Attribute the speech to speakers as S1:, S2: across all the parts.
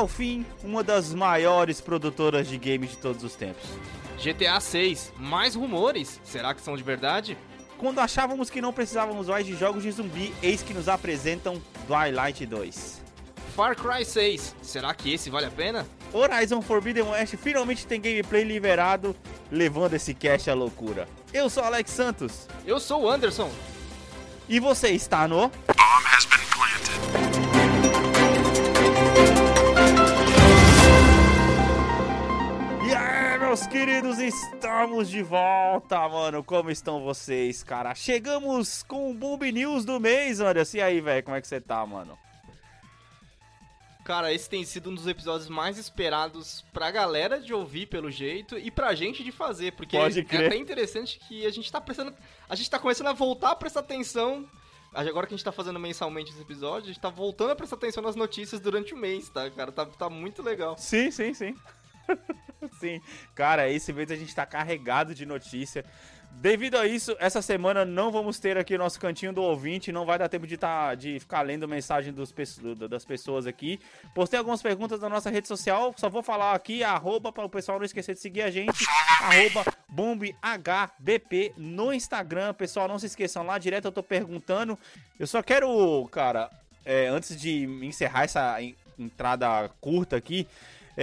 S1: ao fim uma das maiores produtoras de games de todos os tempos.
S2: GTA 6, mais rumores? Será que são de verdade?
S1: Quando achávamos que não precisávamos mais de jogos de zumbi, eis que nos apresentam Twilight 2.
S2: Far Cry 6, será que esse vale a pena?
S1: Horizon Forbidden West finalmente tem gameplay liberado, levando esse cast à loucura. Eu sou Alex Santos.
S2: Eu sou o Anderson.
S1: E você está no. Bomb has been planted. Meus queridos, estamos de volta, mano. Como estão vocês, cara? Chegamos com o Bomb News do mês, olha. E aí, velho, como é que você tá, mano?
S2: Cara, esse tem sido um dos episódios mais esperados pra galera de ouvir, pelo jeito, e pra gente de fazer, porque
S1: Pode
S2: crer. é até interessante que a gente tá prestando. A gente tá começando a voltar a prestar atenção. Agora que a gente tá fazendo mensalmente esse episódio, a gente tá voltando a prestar atenção nas notícias durante o mês, tá, cara? Tá, tá muito legal.
S1: Sim, sim, sim. Sim, cara, esse mês a gente tá carregado de notícia. Devido a isso, essa semana não vamos ter aqui o nosso cantinho do ouvinte, não vai dar tempo de, tá, de ficar lendo mensagem dos, das pessoas aqui. Postei algumas perguntas na nossa rede social, só vou falar aqui, arroba, para o pessoal não esquecer de seguir a gente, arroba bombhbp no Instagram. Pessoal, não se esqueçam lá, direto eu tô perguntando. Eu só quero, cara, é, antes de encerrar essa entrada curta aqui,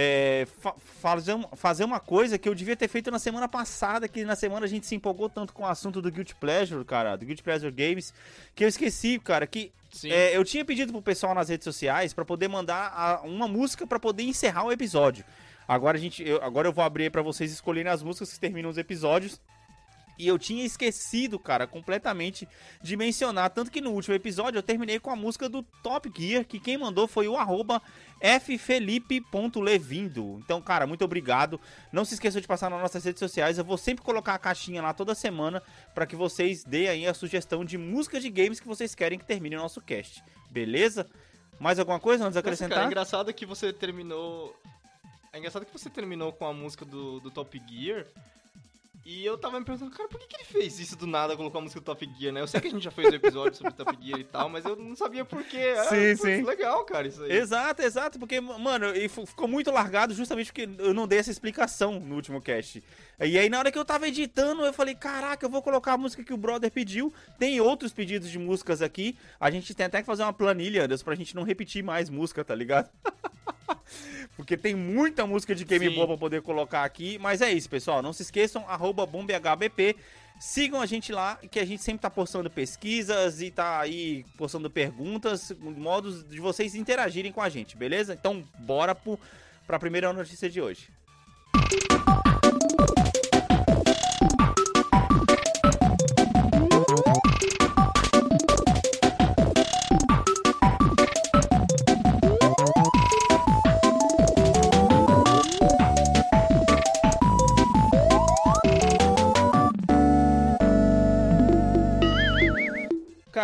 S1: é, fa fazer, fazer uma coisa que eu devia ter feito na semana passada, que na semana a gente se empolgou tanto com o assunto do Guilty Pleasure, cara, do Guilty Pleasure Games, que eu esqueci, cara, que é, eu tinha pedido pro pessoal nas redes sociais para poder mandar a, uma música para poder encerrar o episódio. Agora a gente, eu, agora eu vou abrir para vocês escolherem as músicas que terminam os episódios. E eu tinha esquecido, cara, completamente de mencionar. Tanto que no último episódio eu terminei com a música do Top Gear, que quem mandou foi o arroba ffelipe.levindo. Então, cara, muito obrigado. Não se esqueçam de passar nas nossas redes sociais. Eu vou sempre colocar a caixinha lá toda semana para que vocês deem aí a sugestão de música de games que vocês querem que termine o nosso cast. Beleza? Mais alguma coisa antes de acrescentar? Nossa,
S2: cara, é engraçado que você terminou. É engraçado que você terminou com a música do, do Top Gear. E eu tava me perguntando, cara, por que, que ele fez isso do nada, colocou a música do Top Gear, né? Eu sei que a gente já fez um episódio sobre Top Gear e tal, mas eu não sabia por quê.
S1: Sim, ah, sim.
S2: Legal, cara, isso aí.
S1: Exato, exato, porque, mano, e ficou muito largado justamente porque eu não dei essa explicação no último cast. E aí, na hora que eu tava editando, eu falei, caraca, eu vou colocar a música que o brother pediu. Tem outros pedidos de músicas aqui. A gente tem até que fazer uma planilha, Anderson, pra gente não repetir mais música, tá ligado? Porque tem muita música de game Sim. boa pra poder colocar aqui. Mas é isso, pessoal. Não se esqueçam, arroba BombHBP. Sigam a gente lá, que a gente sempre tá postando pesquisas e tá aí postando perguntas, modos de vocês interagirem com a gente, beleza? Então, bora pro, pra primeira notícia de hoje.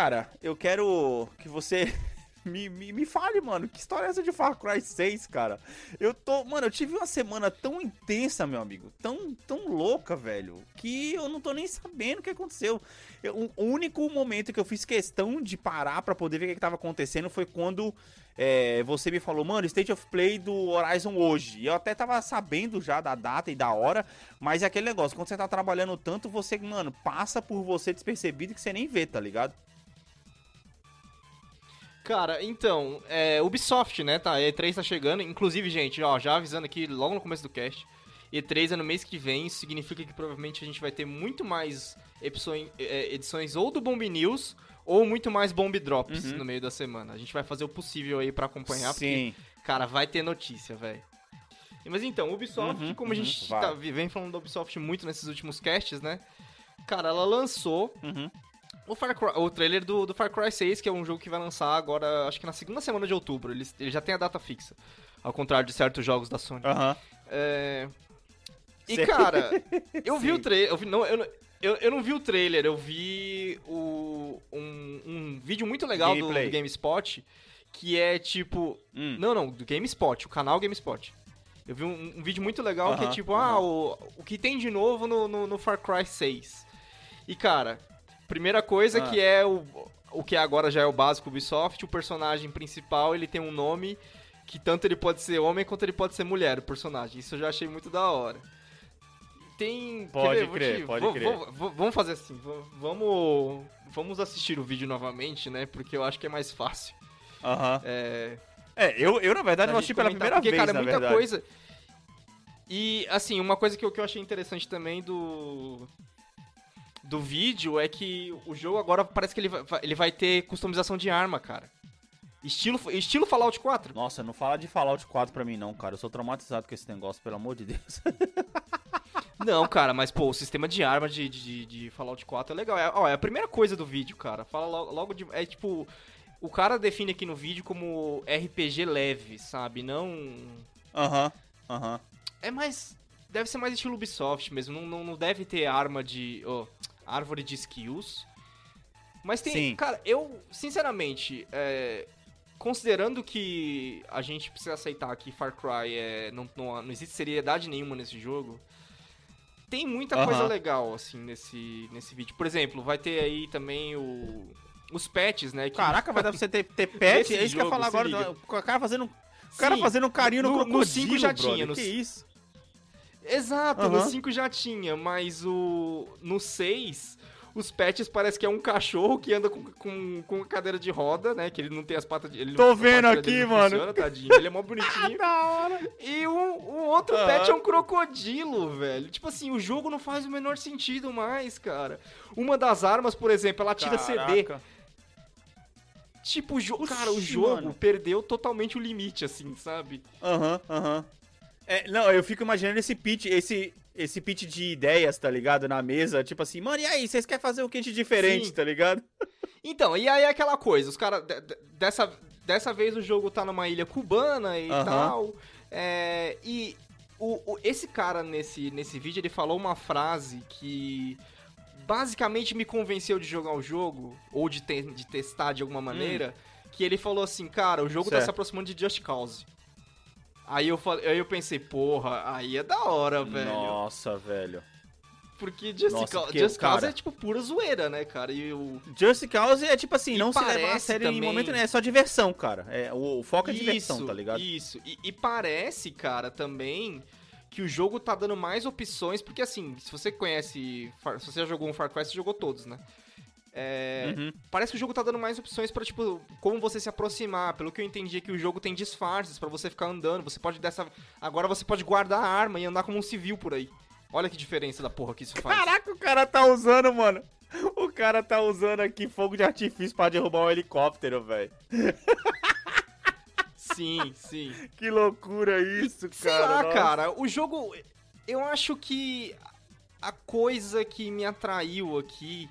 S1: Cara, eu quero que você me, me, me, fale, mano, que história é essa de Far Cry 6, cara? Eu tô. Mano, eu tive uma semana tão intensa, meu amigo. Tão, tão louca, velho. Que eu não tô nem sabendo o que aconteceu. Eu, o único momento que eu fiz questão de parar para poder ver o que, que tava acontecendo foi quando é, você me falou, mano, State of Play do Horizon hoje. E eu até tava sabendo já da data e da hora. Mas é aquele negócio, quando você tá trabalhando tanto, você, mano, passa por você despercebido que você nem vê, tá ligado?
S2: Cara, então, é, Ubisoft, né, tá, E3 tá chegando, inclusive, gente, ó, já avisando aqui logo no começo do cast, E3 é no mês que vem, isso significa que provavelmente a gente vai ter muito mais edições, é, edições ou do Bomb News, ou muito mais Bomb Drops uhum. no meio da semana. A gente vai fazer o possível aí para acompanhar, Sim. porque, cara, vai ter notícia, velho. Mas então, Ubisoft, uhum, como a gente uhum, tá, vem falando da Ubisoft muito nesses últimos casts, né, cara, ela lançou uhum. O, Far Cry, o trailer do, do Far Cry 6, que é um jogo que vai lançar agora, acho que na segunda semana de outubro. Ele, ele já tem a data fixa. Ao contrário de certos jogos da Sony.
S1: Aham.
S2: É... E, cara, eu vi o trailer. Eu, não, eu, eu, eu não vi o trailer, eu vi o, um, um vídeo muito legal do, do, GameSpot. Que é tipo. Hum. Não, não, do GameSpot, o canal GameSpot. Eu vi um, um vídeo muito legal uh -huh, que é tipo, uh -huh. ah, o, o que tem de novo no, no, no Far Cry 6. E, cara, Primeira coisa ah. que é o, o que agora já é o básico Ubisoft, o personagem principal, ele tem um nome que tanto ele pode ser homem quanto ele pode ser mulher, o personagem. Isso eu já achei muito da hora. Tem.
S1: Pode crer,
S2: te-
S1: pode crer.
S2: vamos fazer assim. Vamos. Vamos assistir o vídeo novamente, né? Porque eu acho que é mais fácil.
S1: Aham.
S2: É,
S1: É, eu, eu na verdade
S2: gente
S1: assistir pela primeira
S2: porque,
S1: vez,
S2: cara, é
S1: na
S2: muita
S1: verdade.
S2: coisa. E, assim, uma coisa que eu, que eu achei interessante também do. Do vídeo é que o jogo agora parece que ele vai, ele vai ter customização de arma, cara. Estilo, estilo Fallout 4.
S1: Nossa, não fala de Fallout 4 pra mim não, cara. Eu sou traumatizado com esse negócio, pelo amor de Deus.
S2: Não, cara, mas pô, o sistema de arma de, de, de Fallout 4 é legal. É, ó, é a primeira coisa do vídeo, cara. Fala logo, logo de. É tipo. O cara define aqui no vídeo como RPG leve, sabe? Não.
S1: Aham, aham.
S2: É mais. Deve ser mais estilo Ubisoft mesmo. Não, não, não deve ter arma de. ó, árvore de skills. Mas tem.
S1: Sim.
S2: Cara, eu, sinceramente, é, considerando que a gente precisa aceitar que Far Cry é, não, não, não existe seriedade nenhuma nesse jogo. Tem muita
S1: Aham.
S2: coisa legal, assim, nesse, nesse vídeo. Por exemplo, vai ter aí também o. Os patches, né? que-
S1: Caraca, vai dar pra você ter, ter pet? É isso que eu ia
S2: jogo,
S1: falar agora.
S2: liga.
S1: O cara fazendo, o cara
S2: Sim,
S1: fazendo um carinho no,
S2: no- no
S1: crocodilo,
S2: cinco já
S1: brother.
S2: tinha, no
S1: Que isso?
S2: Exato, no
S1: Aham.
S2: 5 já tinha, mas o. No 6, os pets parece que é um cachorro que anda com, com, com cadeira de roda, né? Que ele não tem as patas de. Ele
S1: Tô vendo aqui, mano.
S2: Funciona, tadinho. Ele é mó bonitinho.
S1: Da hora.
S2: E o, o outro
S1: Aham.
S2: pet é um crocodilo, velho. Tipo assim, o jogo não faz o menor sentido mais, cara. Uma das armas, por exemplo, ela tira CD.
S1: Caraca.
S2: Tipo, o jo
S1: Oxi,
S2: cara, o jogo
S1: mano.
S2: perdeu totalmente o limite, assim, sabe?
S1: Aham, aham. É, não, eu fico imaginando esse pitch, esse, esse pitch de ideias, tá ligado? Na mesa, tipo assim, mano, e aí, vocês querem fazer o que de diferente,
S2: Sim.
S1: tá ligado?
S2: Então, e aí é aquela coisa, os caras. de- de- Dessa, dessa vez o jogo tá numa ilha cubana e
S1: Aham.
S2: tal. é, e o, o- esse cara nesse, nesse vídeo ele falou uma frase que basicamente me convenceu de jogar o jogo, ou de, te- de testar de alguma maneira. Que ele falou assim, cara, o jogo tá
S1: Certo.
S2: se aproximando de Just Cause. Aí eu, falei, aí eu pensei, porra, aí é da hora, velho.
S1: Nossa, velho.
S2: Porque Just,
S1: Nossa,
S2: Cause,
S1: porque,
S2: Just Cause
S1: cara-
S2: é tipo pura zoeira, né, cara? E o.
S1: Just Cause é tipo assim,
S2: E
S1: não se levar a sério em
S2: também-
S1: momento nenhum, é só diversão, cara. É, o, o foco é diversão, tá ligado?
S2: Isso. E, e parece, cara, também que o jogo tá dando mais opções, porque assim, se você conhece, se você já jogou um Far Cry, você jogou todos, né? É,
S1: Uhum.
S2: Parece que o jogo tá dando mais opções pra, tipo, como você se aproximar. Pelo que eu entendi é que o jogo tem disfarces pra você ficar andando. Você pode dessa. Agora você pode guardar a arma e andar como um civil por aí. Olha que diferença da porra que isso faz.
S1: Caraca, o cara tá usando, mano. O cara tá usando aqui fogo de artifício pra derrubar um helicóptero, velho.
S2: Sim, sim.
S1: Que loucura isso,
S2: Sei
S1: cara.
S2: lá,
S1: nossa.
S2: cara, o jogo. Eu acho que a coisa que me atraiu aqui,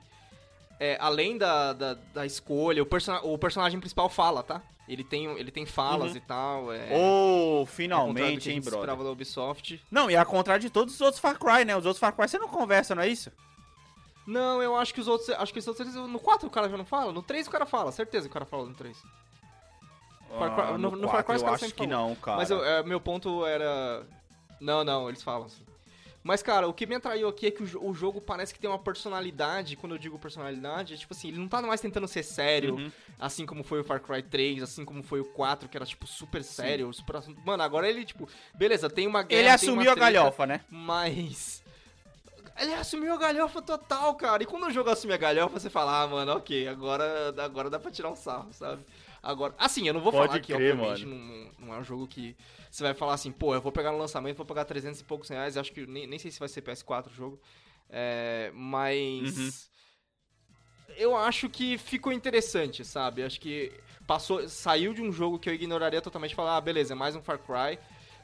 S2: é, além da, da, da escolha, o, persona o personagem principal fala, tá? Ele tem, ele tem falas
S1: Uhum.
S2: e tal. É,
S1: Oh,
S2: ao
S1: finalmente,
S2: a
S1: hein, brother.
S2: esperava da Ubisoft.
S1: Não, e a contrário de todos os outros Far Cry, né? Os outros Far Cry você não conversa, não é isso?
S2: Não, eu acho que os outros. Acho que os outros. No 4 o cara já não fala? No 3 o cara fala, certeza que o cara fala no 3. Far Cry-
S1: Ah,
S2: no- no Far Cry os caras
S1: acho
S2: sempre
S1: que
S2: falam.
S1: não, cara.
S2: Mas eu- é, meu ponto era. Não, não, eles falam assim. Mas, cara, o que me atraiu aqui é que o, o jogo parece que tem uma personalidade. Quando eu digo personalidade, é tipo assim, ele não tá mais tentando ser sério,
S1: Uhum.
S2: assim como foi o Far Cry 3, assim como foi o 4, que era, tipo, super sério. super. Mano, agora ele, tipo, beleza, tem uma guerra.
S1: Ele assumiu a
S2: treta,
S1: galhofa, né?
S2: Mas. Ele assumiu a galhofa total, cara. E quando o jogo assume a galhofa, você fala, ah, mano, ok, agora, agora dá pra tirar um sarro, sabe? Agora, assim, eu não vou
S1: Pode
S2: falar que,
S1: crer,
S2: obviamente, não, não é um jogo que você vai falar assim, pô, eu vou pegar no lançamento, vou pagar 300 e poucos reais, acho que nem, nem sei se vai ser PS4 o jogo. É, mas.
S1: Uhum.
S2: Eu acho que ficou interessante, sabe? Acho que passou, saiu de um jogo que eu ignoraria totalmente e falar, ah, beleza, é mais um Far Cry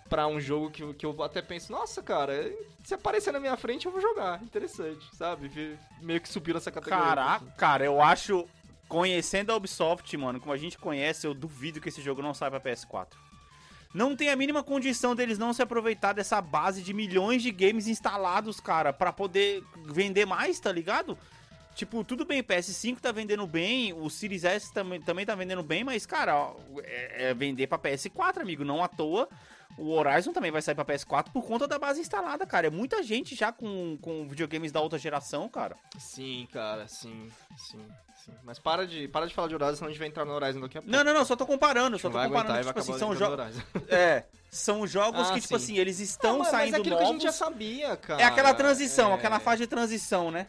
S2: pra um jogo que, eu- que eu até penso, nossa, cara, se aparecer na minha frente eu vou jogar. Interessante, sabe? Meio que subiu nessa categoria.
S1: Caraca, cara, eu acho. Conhecendo a Ubisoft, mano, como a gente conhece, eu duvido que esse jogo não saia pra PS4. Não tem a mínima condição deles não se aproveitar dessa base de milhões de games instalados, cara, pra poder vender mais, tá ligado? Tipo, tudo bem, PS5 tá vendendo bem, o Series S também, também tá vendendo bem, mas, cara, ó, é, é vender pra PS4, amigo. Não à toa, O Horizon também vai sair pra PS4 por conta da base instalada, cara. É muita gente já com, com videogames da outra geração, cara.
S2: Sim, cara, sim, sim, sim. Mas para de, para de falar de Horizon, senão a gente vai entrar no Horizon daqui a pouco.
S1: Não, não, não, só tô comparando, só tô
S2: vai
S1: comparando.
S2: aguentar
S1: Tipo assim, são jogos. É, são jogos
S2: Ah,
S1: que, tipo
S2: sim.
S1: assim, eles estão
S2: Não, mas-
S1: saindo
S2: mas é aquilo que a gente já
S1: novos.
S2: sabia, cara.
S1: É aquela transição,
S2: É.
S1: aquela fase de transição, né?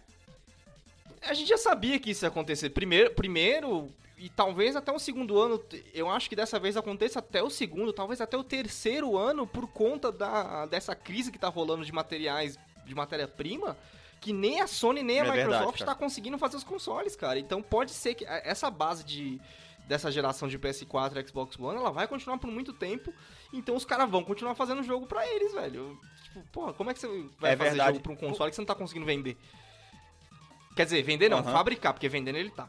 S2: A gente já sabia que isso ia acontecer. Primeiro, primeiro e talvez até o segundo ano, eu acho que dessa vez aconteça até o segundo, talvez até o terceiro ano, por conta da, dessa crise que tá rolando de materiais, de matéria-prima, que nem a Sony nem a
S1: É
S2: Microsoft
S1: cara.
S2: tá conseguindo fazer os consoles, cara. Então pode ser que essa base de dessa geração de PS4 e Xbox One, ela vai continuar por muito tempo. Então os caras vão continuar fazendo jogo pra eles, velho. Tipo, porra, como é que você vai
S1: É
S2: fazer
S1: verdade.
S2: jogo pra um console que você não tá conseguindo vender? Quer dizer, vender não,
S1: Aham.
S2: fabricar, porque vendendo ele tá.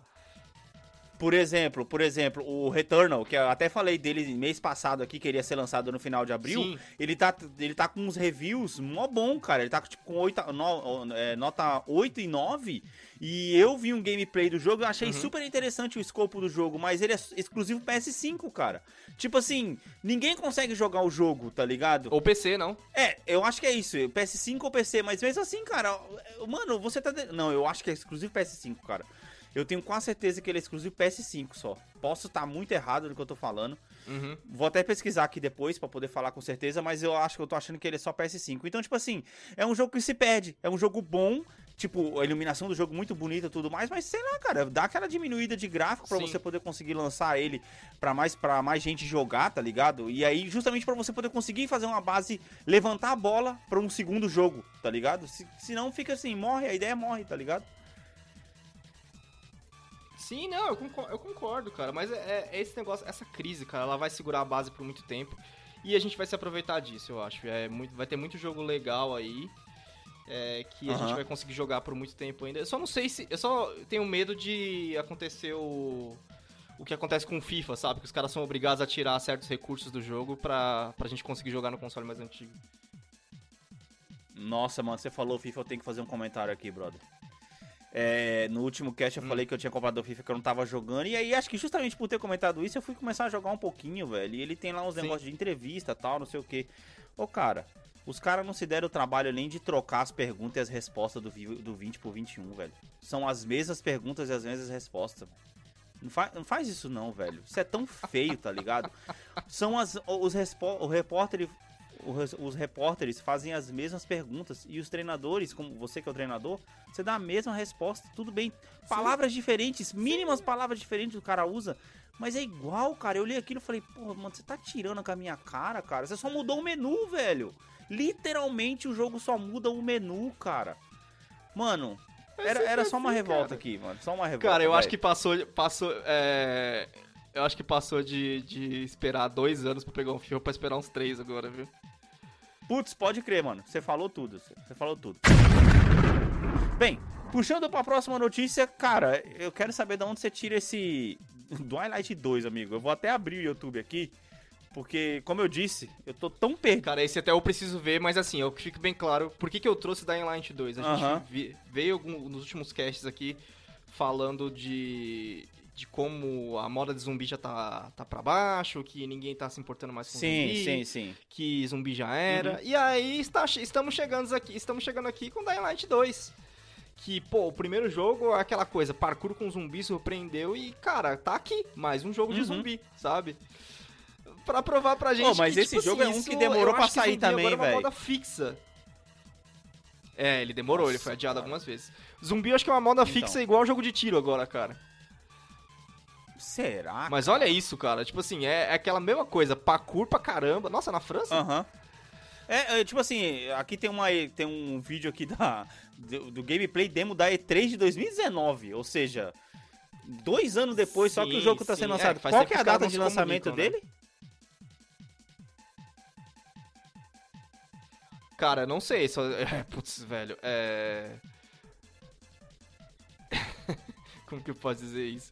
S1: Por exemplo, por exemplo, o Returnal, que eu até falei dele mês passado aqui, que ele ia ser lançado no final de abril.
S2: Sim.
S1: Ele tá, ele tá com uns reviews mó bom, cara. Ele tá tipo, com 8, no- é, nota 8 e 9. E eu vi um gameplay do jogo, eu achei
S2: Uhum.
S1: super interessante o escopo do jogo, mas ele é exclusivo PS5, cara. Tipo assim, ninguém consegue jogar o jogo, tá ligado?
S2: Ou PC, não.
S1: É, eu acho que é isso, PS5 ou PC, mas mesmo assim, cara, mano, você tá. de- Não, eu acho que é exclusivo PS5, cara. Eu tenho quase certeza que ele é exclusivo PS5 só. Posso estar muito errado no que eu tô falando.
S2: Uhum.
S1: Vou até pesquisar aqui depois pra poder falar com certeza, mas eu acho que eu tô achando que ele é só PS5. Então, tipo assim, é um jogo que se perde. É um jogo bom, tipo, a iluminação do jogo muito bonita e tudo mais, mas sei lá, cara, dá aquela diminuída de gráfico pra
S2: Sim.
S1: você poder conseguir lançar ele pra mais para mais gente jogar, tá ligado? E aí justamente pra você poder conseguir fazer uma base, levantar a bola pra um segundo jogo, tá ligado? Se, senão fica assim, morre, a ideia morre, tá ligado?
S2: Sim, não, eu concordo, eu concordo, cara. Mas é, é esse negócio, essa crise, cara, ela vai segurar a base por muito tempo. E a gente vai se aproveitar disso, eu acho. É muito, vai ter muito jogo legal aí. é, que a gente vai conseguir jogar por muito tempo ainda. Eu só não sei se. Eu só tenho medo de acontecer o. O que acontece com o FIFA, sabe? Que os caras são obrigados a tirar certos recursos do jogo pra, pra gente conseguir jogar no console mais antigo.
S1: Nossa, mano, você falou FIFA, eu tenho que fazer um comentário aqui, brother. É, no último cast eu
S2: Hum.
S1: falei que eu tinha comprado o FIFA que eu não tava jogando. E aí, acho que justamente por ter comentado isso, eu fui começar a jogar um pouquinho, velho. E ele tem lá uns
S2: Sim.
S1: negócios de entrevista tal, não sei o que. Ô, cara, os caras não se deram o trabalho nem de trocar as perguntas e as respostas do, do 20 pro 21, velho. São as mesmas perguntas e as mesmas respostas. Não, fa não faz isso não, velho. Isso é tão feio, tá ligado? São as, os o repórter o res- os repórteres fazem as mesmas perguntas e os treinadores, como você que é o treinador, você dá a mesma resposta, tudo bem. Palavras diferentes, mínimas palavras diferentes o cara usa, mas é igual, cara. Eu li aquilo e falei, pô, mano, você tá tirando com a minha cara, cara. Você só mudou o menu, velho. Literalmente o jogo só muda o menu, cara. Mano, era, era só uma
S2: assim,
S1: revolta
S2: cara.
S1: aqui, mano. Só uma revolta.
S2: Cara, eu acho que passou. passou é, Eu acho que passou de, de esperar dois anos pra pegar um FIFA pra esperar uns três agora, viu?
S1: Putz, pode crer, mano. Você falou tudo. Você falou tudo. Bem, puxando pra próxima notícia, cara, eu quero saber de onde você tira esse Twilight 2, amigo. Eu vou até abrir o YouTube aqui, porque, como eu disse, eu tô tão perdido.
S2: Cara, esse até eu preciso ver, mas assim, eu fico bem claro por que, que eu trouxe Dying Light 2. A gente
S1: Aham.
S2: vi- veio algum- nos últimos casts aqui falando de, de como a moda de zumbi já tá, tá pra baixo, que ninguém tá se importando mais com
S1: Sim,
S2: zumbi,
S1: sim, sim.
S2: que zumbi já era.
S1: Uhum.
S2: E aí está, estamos, chegando aqui, estamos chegando aqui com Dying Light 2. Que, pô, o primeiro jogo é aquela coisa, parkour com zumbi surpreendeu e, cara, tá aqui, mais um jogo de
S1: Uhum.
S2: zumbi, sabe? Pra provar pra gente
S1: Ô, mas
S2: que,
S1: esse
S2: tipo
S1: jogo
S2: assim,
S1: é um que demorou pra sair também,
S2: agora é uma moda fixa. É, ele demorou, ele
S1: Nossa,
S2: foi adiado
S1: cara.
S2: algumas vezes. Zumbi eu acho que é uma moda
S1: Então.
S2: fixa igual jogo de tiro agora, cara.
S1: Será?
S2: Mas olha isso, cara, tipo assim, é, é aquela mesma coisa, parkour pra caramba. Nossa, na França?
S1: Aham. É, é, tipo assim, aqui tem, uma, tem um vídeo aqui da, do, do gameplay demo da E3 de 2019, ou seja, dois anos depois, só que o
S2: Sim,
S1: jogo tá
S2: sim,
S1: sendo
S2: é,
S1: lançado.
S2: faz
S1: Qual que é a data de lançamento
S2: né?
S1: dele?
S2: Cara, não sei, só. É, putz, velho, é. Como que eu posso dizer isso?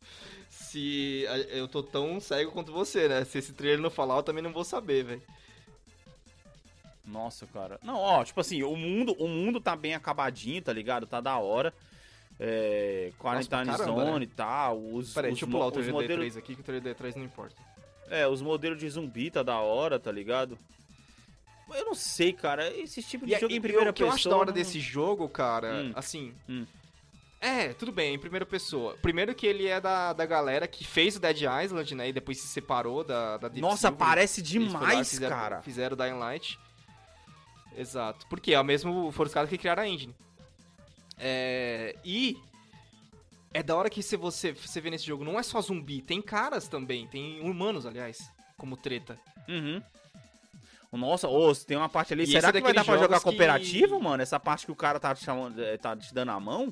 S2: Se eu tô tão cego quanto você, né? Se esse trailer não falar, eu também não vou saber, velho.
S1: Nossa, cara. Não, ó, tipo assim, o mundo, o mundo tá bem acabadinho, tá ligado? Tá da hora. É, Quarantine Zone e tal. Os,
S2: Peraí,
S1: os,
S2: deixa eu pular o trailer
S1: modelos,
S2: D3 aqui, que o trailer D3 não importa.
S1: É, os modelos de zumbi tá da hora, tá ligado? Eu não sei, cara. Esse tipo de
S2: E,
S1: jogo
S2: e
S1: em primeira
S2: o que eu
S1: pessoa.
S2: acho da hora
S1: não-
S2: desse jogo, cara,
S1: Hum.
S2: assim.
S1: Hum.
S2: É, tudo bem, em primeira pessoa. Primeiro que ele é da, da galera que fez o Dead Island, né? E depois se separou da, da Deep
S1: Nossa,
S2: Silver.
S1: parece
S2: foram lá
S1: demais,
S2: fizeram,
S1: cara.
S2: Fizeram o Dying Light. Exato. Porque é o mesmo. Foram os caras que criaram a engine. É, e. É da hora que se você, você vê nesse jogo, não é só zumbi, tem caras também, tem humanos, aliás, como treta.
S1: Uhum. Nossa, ô, tem uma parte ali.
S2: E
S1: Será
S2: é
S1: que vai dar pra jogar
S2: que-
S1: cooperativo, mano? Essa parte que o cara tá te, chamando, eh, tá te dando a mão?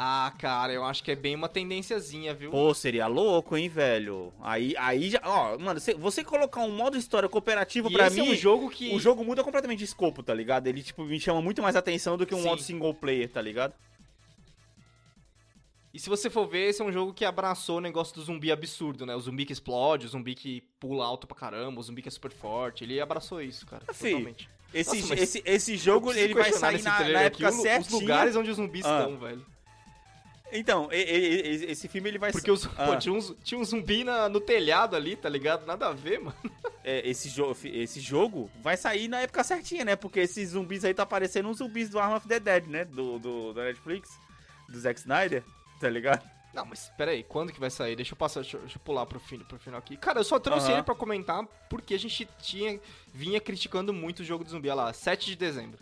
S2: Ah, cara, eu acho que é bem uma tendênciazinha, viu?
S1: Pô, seria louco, hein, velho? Aí, aí já. Ó, mano, você, você colocar um modo história cooperativo pra
S2: esse
S1: mim.
S2: é um jogo que.
S1: O jogo muda completamente de escopo, tá ligado? Ele, tipo, me chama muito mais atenção do que um
S2: Sim.
S1: modo single player, tá ligado?
S2: E se você for ver, esse é um jogo que abraçou o negócio do zumbi absurdo, né? O zumbi que explode, o zumbi que pula alto pra caramba, o zumbi que é super forte. Ele abraçou isso, cara.
S1: Fi,
S2: totalmente.
S1: Esse,
S2: Nossa,
S1: esse, esse jogo, ele vai sair na, na época certinha.
S2: Os lugares onde os zumbis
S1: Ah.
S2: estão, velho.
S1: Então, e- e- e- esse filme, ele vai
S2: Porque os,
S1: Ah.
S2: pô, tinha, uns, tinha um zumbi na- no telhado ali, tá ligado? Nada a ver, mano.
S1: é, esse, jo esse jogo vai sair na época certinha, né? Porque esses zumbis aí tá parecendo uns zumbis do Arm of the Dead, né? Do, do, da Netflix, do Zack Snyder, tá ligado?
S2: Não, mas pera aí, quando que vai sair? Deixa eu passar, deixa, eu- deixa eu pular pro, fim, pro final aqui. Cara, eu só trouxe
S1: Aham.
S2: ele pra comentar porque a gente tinha, vinha criticando muito o jogo do zumbi. Olha lá, 7 de dezembro.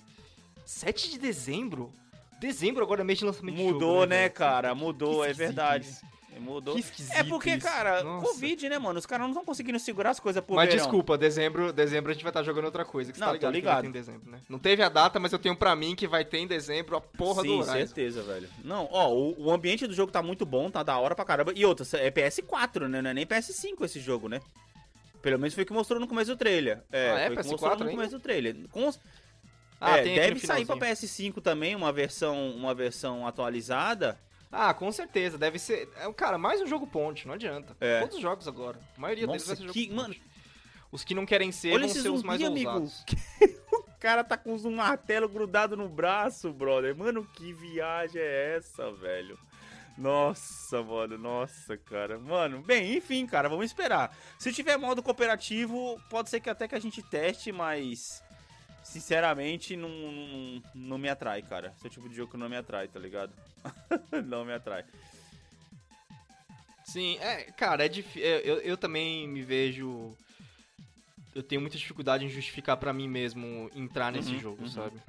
S2: 7 de dezembro? Dezembro agora é mês de lançamento de
S1: Mudou,
S2: jogo,
S1: né,
S2: velho?
S1: cara?
S2: Que
S1: Mudou, é verdade.
S2: isso.
S1: Mudou.
S2: Que esquisito
S1: É porque,
S2: isso.
S1: cara,
S2: Nossa.
S1: Covid, né, mano? Os caras não estão conseguindo segurar as coisas por
S2: Mas
S1: verão.
S2: desculpa, dezembro, dezembro a gente vai estar jogando outra coisa. Que
S1: Não,
S2: tá
S1: tô
S2: ligado, que
S1: ligado.
S2: em dezembro, né? Não teve a data, mas eu tenho pra mim que vai ter em dezembro a porra
S1: Sim,
S2: do Horizon.
S1: certeza, velho. Não, ó, o, o ambiente do jogo tá muito bom, tá da hora pra caramba. E outra, é PS4, né? Não é nem PS5 esse jogo, né? Pelo menos foi o que mostrou no começo do trailer. É,
S2: Ah, é
S1: foi o que
S2: PS4
S1: mostrou no
S2: ainda?
S1: começo do trailer. Com,
S2: Ah,
S1: é, deve sair pra
S2: finalzinho.
S1: PS5 também, uma versão, uma versão atualizada.
S2: Ah, com certeza, deve ser. É, cara, mais um jogo ponte, não adianta.
S1: É.
S2: Todos os jogos agora. A maioria deles
S1: Nossa,
S2: vai ser
S1: que-
S2: jogo
S1: mano,
S2: ponte. Os que não querem ser
S1: olha
S2: vão ser os mais
S1: amigo.
S2: ousados.
S1: O cara tá com um martelo grudado no braço, brother. Mano, que viagem é essa, velho? Nossa, mano, nossa, cara. Mano, bem, enfim, cara, vamos esperar. Se tiver modo cooperativo, pode ser que até que a gente teste, mas. Sinceramente, não, não, não me atrai, cara. Esse é o tipo de jogo que não me atrai, tá ligado? não me atrai.
S2: Sim, é, cara, é difícil. Eu, eu também me vejo. Eu tenho muita dificuldade em justificar pra mim mesmo entrar nesse
S1: Uhum,
S2: jogo,
S1: uhum.
S2: sabe?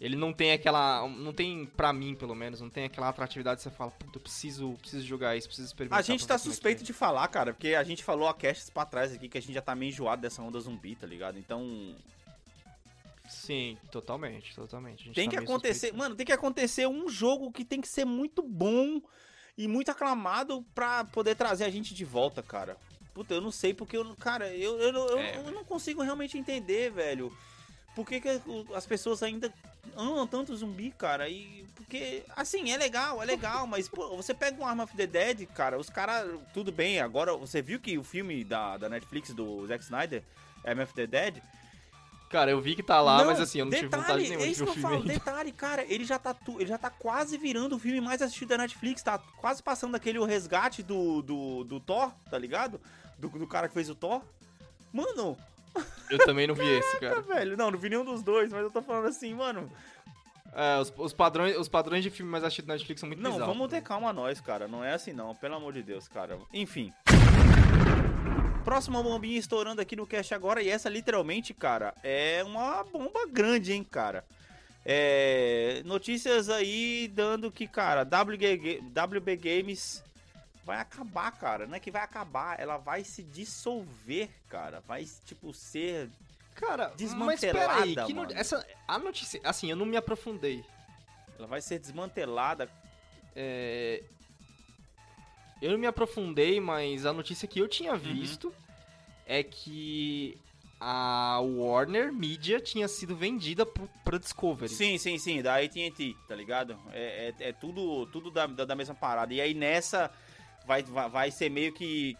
S2: Ele não tem aquela. Não tem, pra mim, pelo menos, não tem aquela atratividade que você fala, puta, eu preciso, preciso jogar isso, preciso experimentar.
S1: A gente tá
S2: é
S1: suspeito
S2: é."
S1: de falar, cara, porque a gente falou a castes pra trás aqui que a gente já tá meio enjoado dessa onda zumbi, tá ligado? Então,
S2: Sim, totalmente, totalmente. A gente
S1: Tem
S2: tá
S1: que acontecer,
S2: suspeito.
S1: mano, tem que acontecer um jogo que tem que ser muito bom e muito aclamado pra poder trazer a gente de volta, cara. Puta, eu não sei porque eu, cara, eu, eu, eu,
S2: É,
S1: eu não consigo realmente entender, velho. Por que, que as pessoas ainda amam tanto zumbi, cara? E porque, assim, é legal, é legal, mas pô, você pega um Arm of the Dead, cara, os caras, tudo bem, agora você viu que o filme da, da Netflix do Zack Snyder, Arm of the Dead,
S2: Cara, eu vi que tá lá,
S1: não,
S2: mas assim, eu não tive vontade nenhuma
S1: é
S2: de
S1: isso
S2: ver o
S1: que eu falo,
S2: ainda.
S1: detalhe, cara, ele já tá tu- ele já tá quase virando o filme mais assistido da Netflix, tá quase passando aquele o resgate do, do, do Thor, tá ligado? Do, do cara que fez o Thor. Mano,
S2: Eu também não vi esse, cara.
S1: velho, não, não vi nenhum dos dois, mas eu tô falando assim, mano,
S2: É, os, os padrões, os padrões de filme mais assistido na Netflix são muito
S1: não,
S2: bizarros.
S1: vamos ter calma nós, cara, não é assim não, pelo amor de Deus, cara. Enfim. Próxima bombinha estourando aqui no cast agora, e essa literalmente, cara, é uma bomba grande, hein, cara. É, notícias aí dando que, cara, WG, WB Games vai acabar, cara. Não é que vai acabar, ela vai se dissolver, cara. Vai, tipo, ser.
S2: Cara,
S1: Desmantelada,
S2: mas peraí, que no- essa, a notícia, assim, eu não me aprofundei.
S1: Ela vai ser desmantelada.
S2: É, eu não me aprofundei, mas a notícia que eu tinha
S1: Uhum.
S2: visto é que a Warner Media tinha sido vendida pro, pra Discovery.
S1: Sim, sim, sim, da AT&T, tá ligado? É, é, é tudo, tudo da, da, mesma parada. E aí nessa vai, vai ser meio que.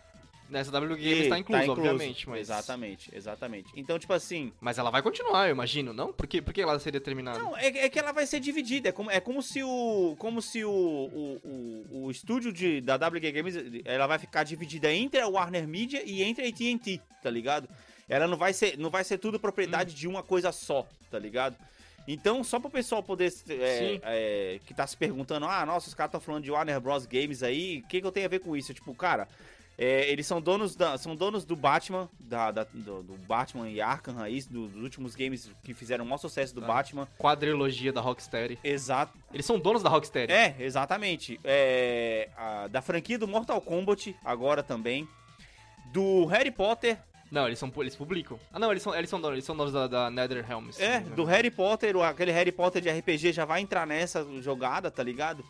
S2: Nessa WG Games tá incluso, obviamente, mas...
S1: Exatamente, exatamente. Então, tipo assim.
S2: Mas ela vai continuar, eu imagino, não? Por que, por que ela seria terminada?
S1: Não, é, é que ela vai ser dividida. É como, é como se o. Como se o, o, o, o estúdio de, da WG Games ela vai ficar dividida entre a Warner Media e entre a AT&T, tá ligado? Ela não vai ser, não vai ser tudo propriedade de uma coisa só, tá ligado? Então, só pro pessoal poder. É,
S2: Sim.
S1: é, que tá se perguntando, ah, nossa, os caras estão falando de Warner Bros. Games aí, o que, que eu tenho a ver com isso? Tipo, cara, é, eles são donos, da, são donos do Batman, da, da- do, do Batman e Arkham aí, do- dos últimos games que fizeram o maior sucesso do
S2: Ah.
S1: Batman.
S2: Quadrilogia da Rocksteady.
S1: Exato.
S2: Eles são donos da Rocksteady.
S1: É, exatamente. É, a- da franquia do Mortal Kombat, agora também. Do Harry Potter,
S2: Não, eles são eles publicam. Ah, não, eles são eles são donos, eles são donos da, da NetherRealm.
S1: é, do Harry Potter, aquele Harry Potter de RPG já vai entrar nessa jogada, tá ligado?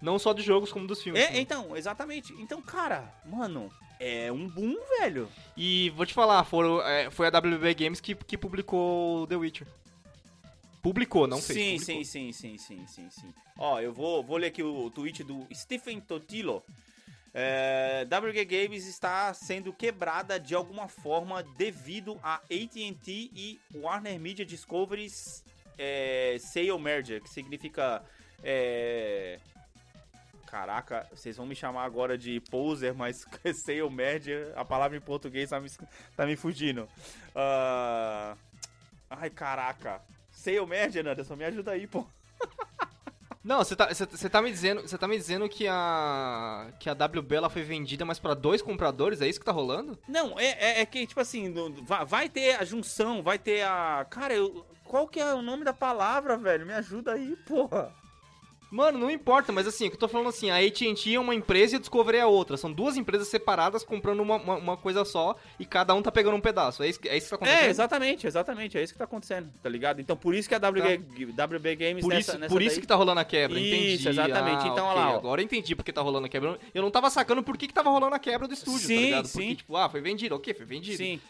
S2: Não só de jogos como dos filmes.
S1: É,
S2: também.
S1: então, exatamente. Então, cara, mano, é um boom, velho.
S2: E vou te falar, foram, é, foi a WB Games que, que publicou The Witcher. Publicou, não fez.
S1: sim,
S2: publicou.
S1: sim, sim, sim, sim, sim, sim. Ó, eu vou, vou ler aqui o tweet do Stephen Totilo. É, WG Games está sendo quebrada de alguma forma devido a AT&T e Warner Media Discovery's é, Sale Merger, que significa... é, Caraca, vocês vão me chamar agora de poser, mas Sale Merger, a palavra em português tá me, tá me fugindo. Ah, Ai, caraca. Sale Merger, Anderson, me ajuda aí, pô.
S2: Não, você tá, tá me dizendo, você tá me dizendo que a que a WB ela foi vendida, mas pra dois compradores, é isso que tá rolando?
S1: Não, é, é, é que, tipo assim, vai, vai ter a junção, vai ter a. Cara, eu, qual que é o nome da palavra, velho? Me ajuda aí, porra.
S2: Mano, não importa, mas assim, o que eu tô falando assim, a AT&T é uma empresa e a Discovery é outra. São duas empresas separadas comprando uma, uma, uma coisa só e cada um tá pegando um pedaço. É isso, que- é isso que tá acontecendo?
S1: É, exatamente, exatamente. É isso que tá acontecendo, tá ligado? Então por isso que a WG, WB Games
S2: Por isso,
S1: nessa
S2: por isso
S1: daí-
S2: que tá rolando a quebra, entendi.
S1: Isso, exatamente.
S2: Ah,
S1: Então,
S2: ok,
S1: olha lá, ó.
S2: Agora eu entendi porque tá rolando a quebra. Eu não tava sacando por que, que tava rolando a quebra do estúdio,
S1: Sim,
S2: tá ligado?
S1: sim.
S2: Porque, tipo, ah, foi vendido, ok, foi vendido.
S1: Sim.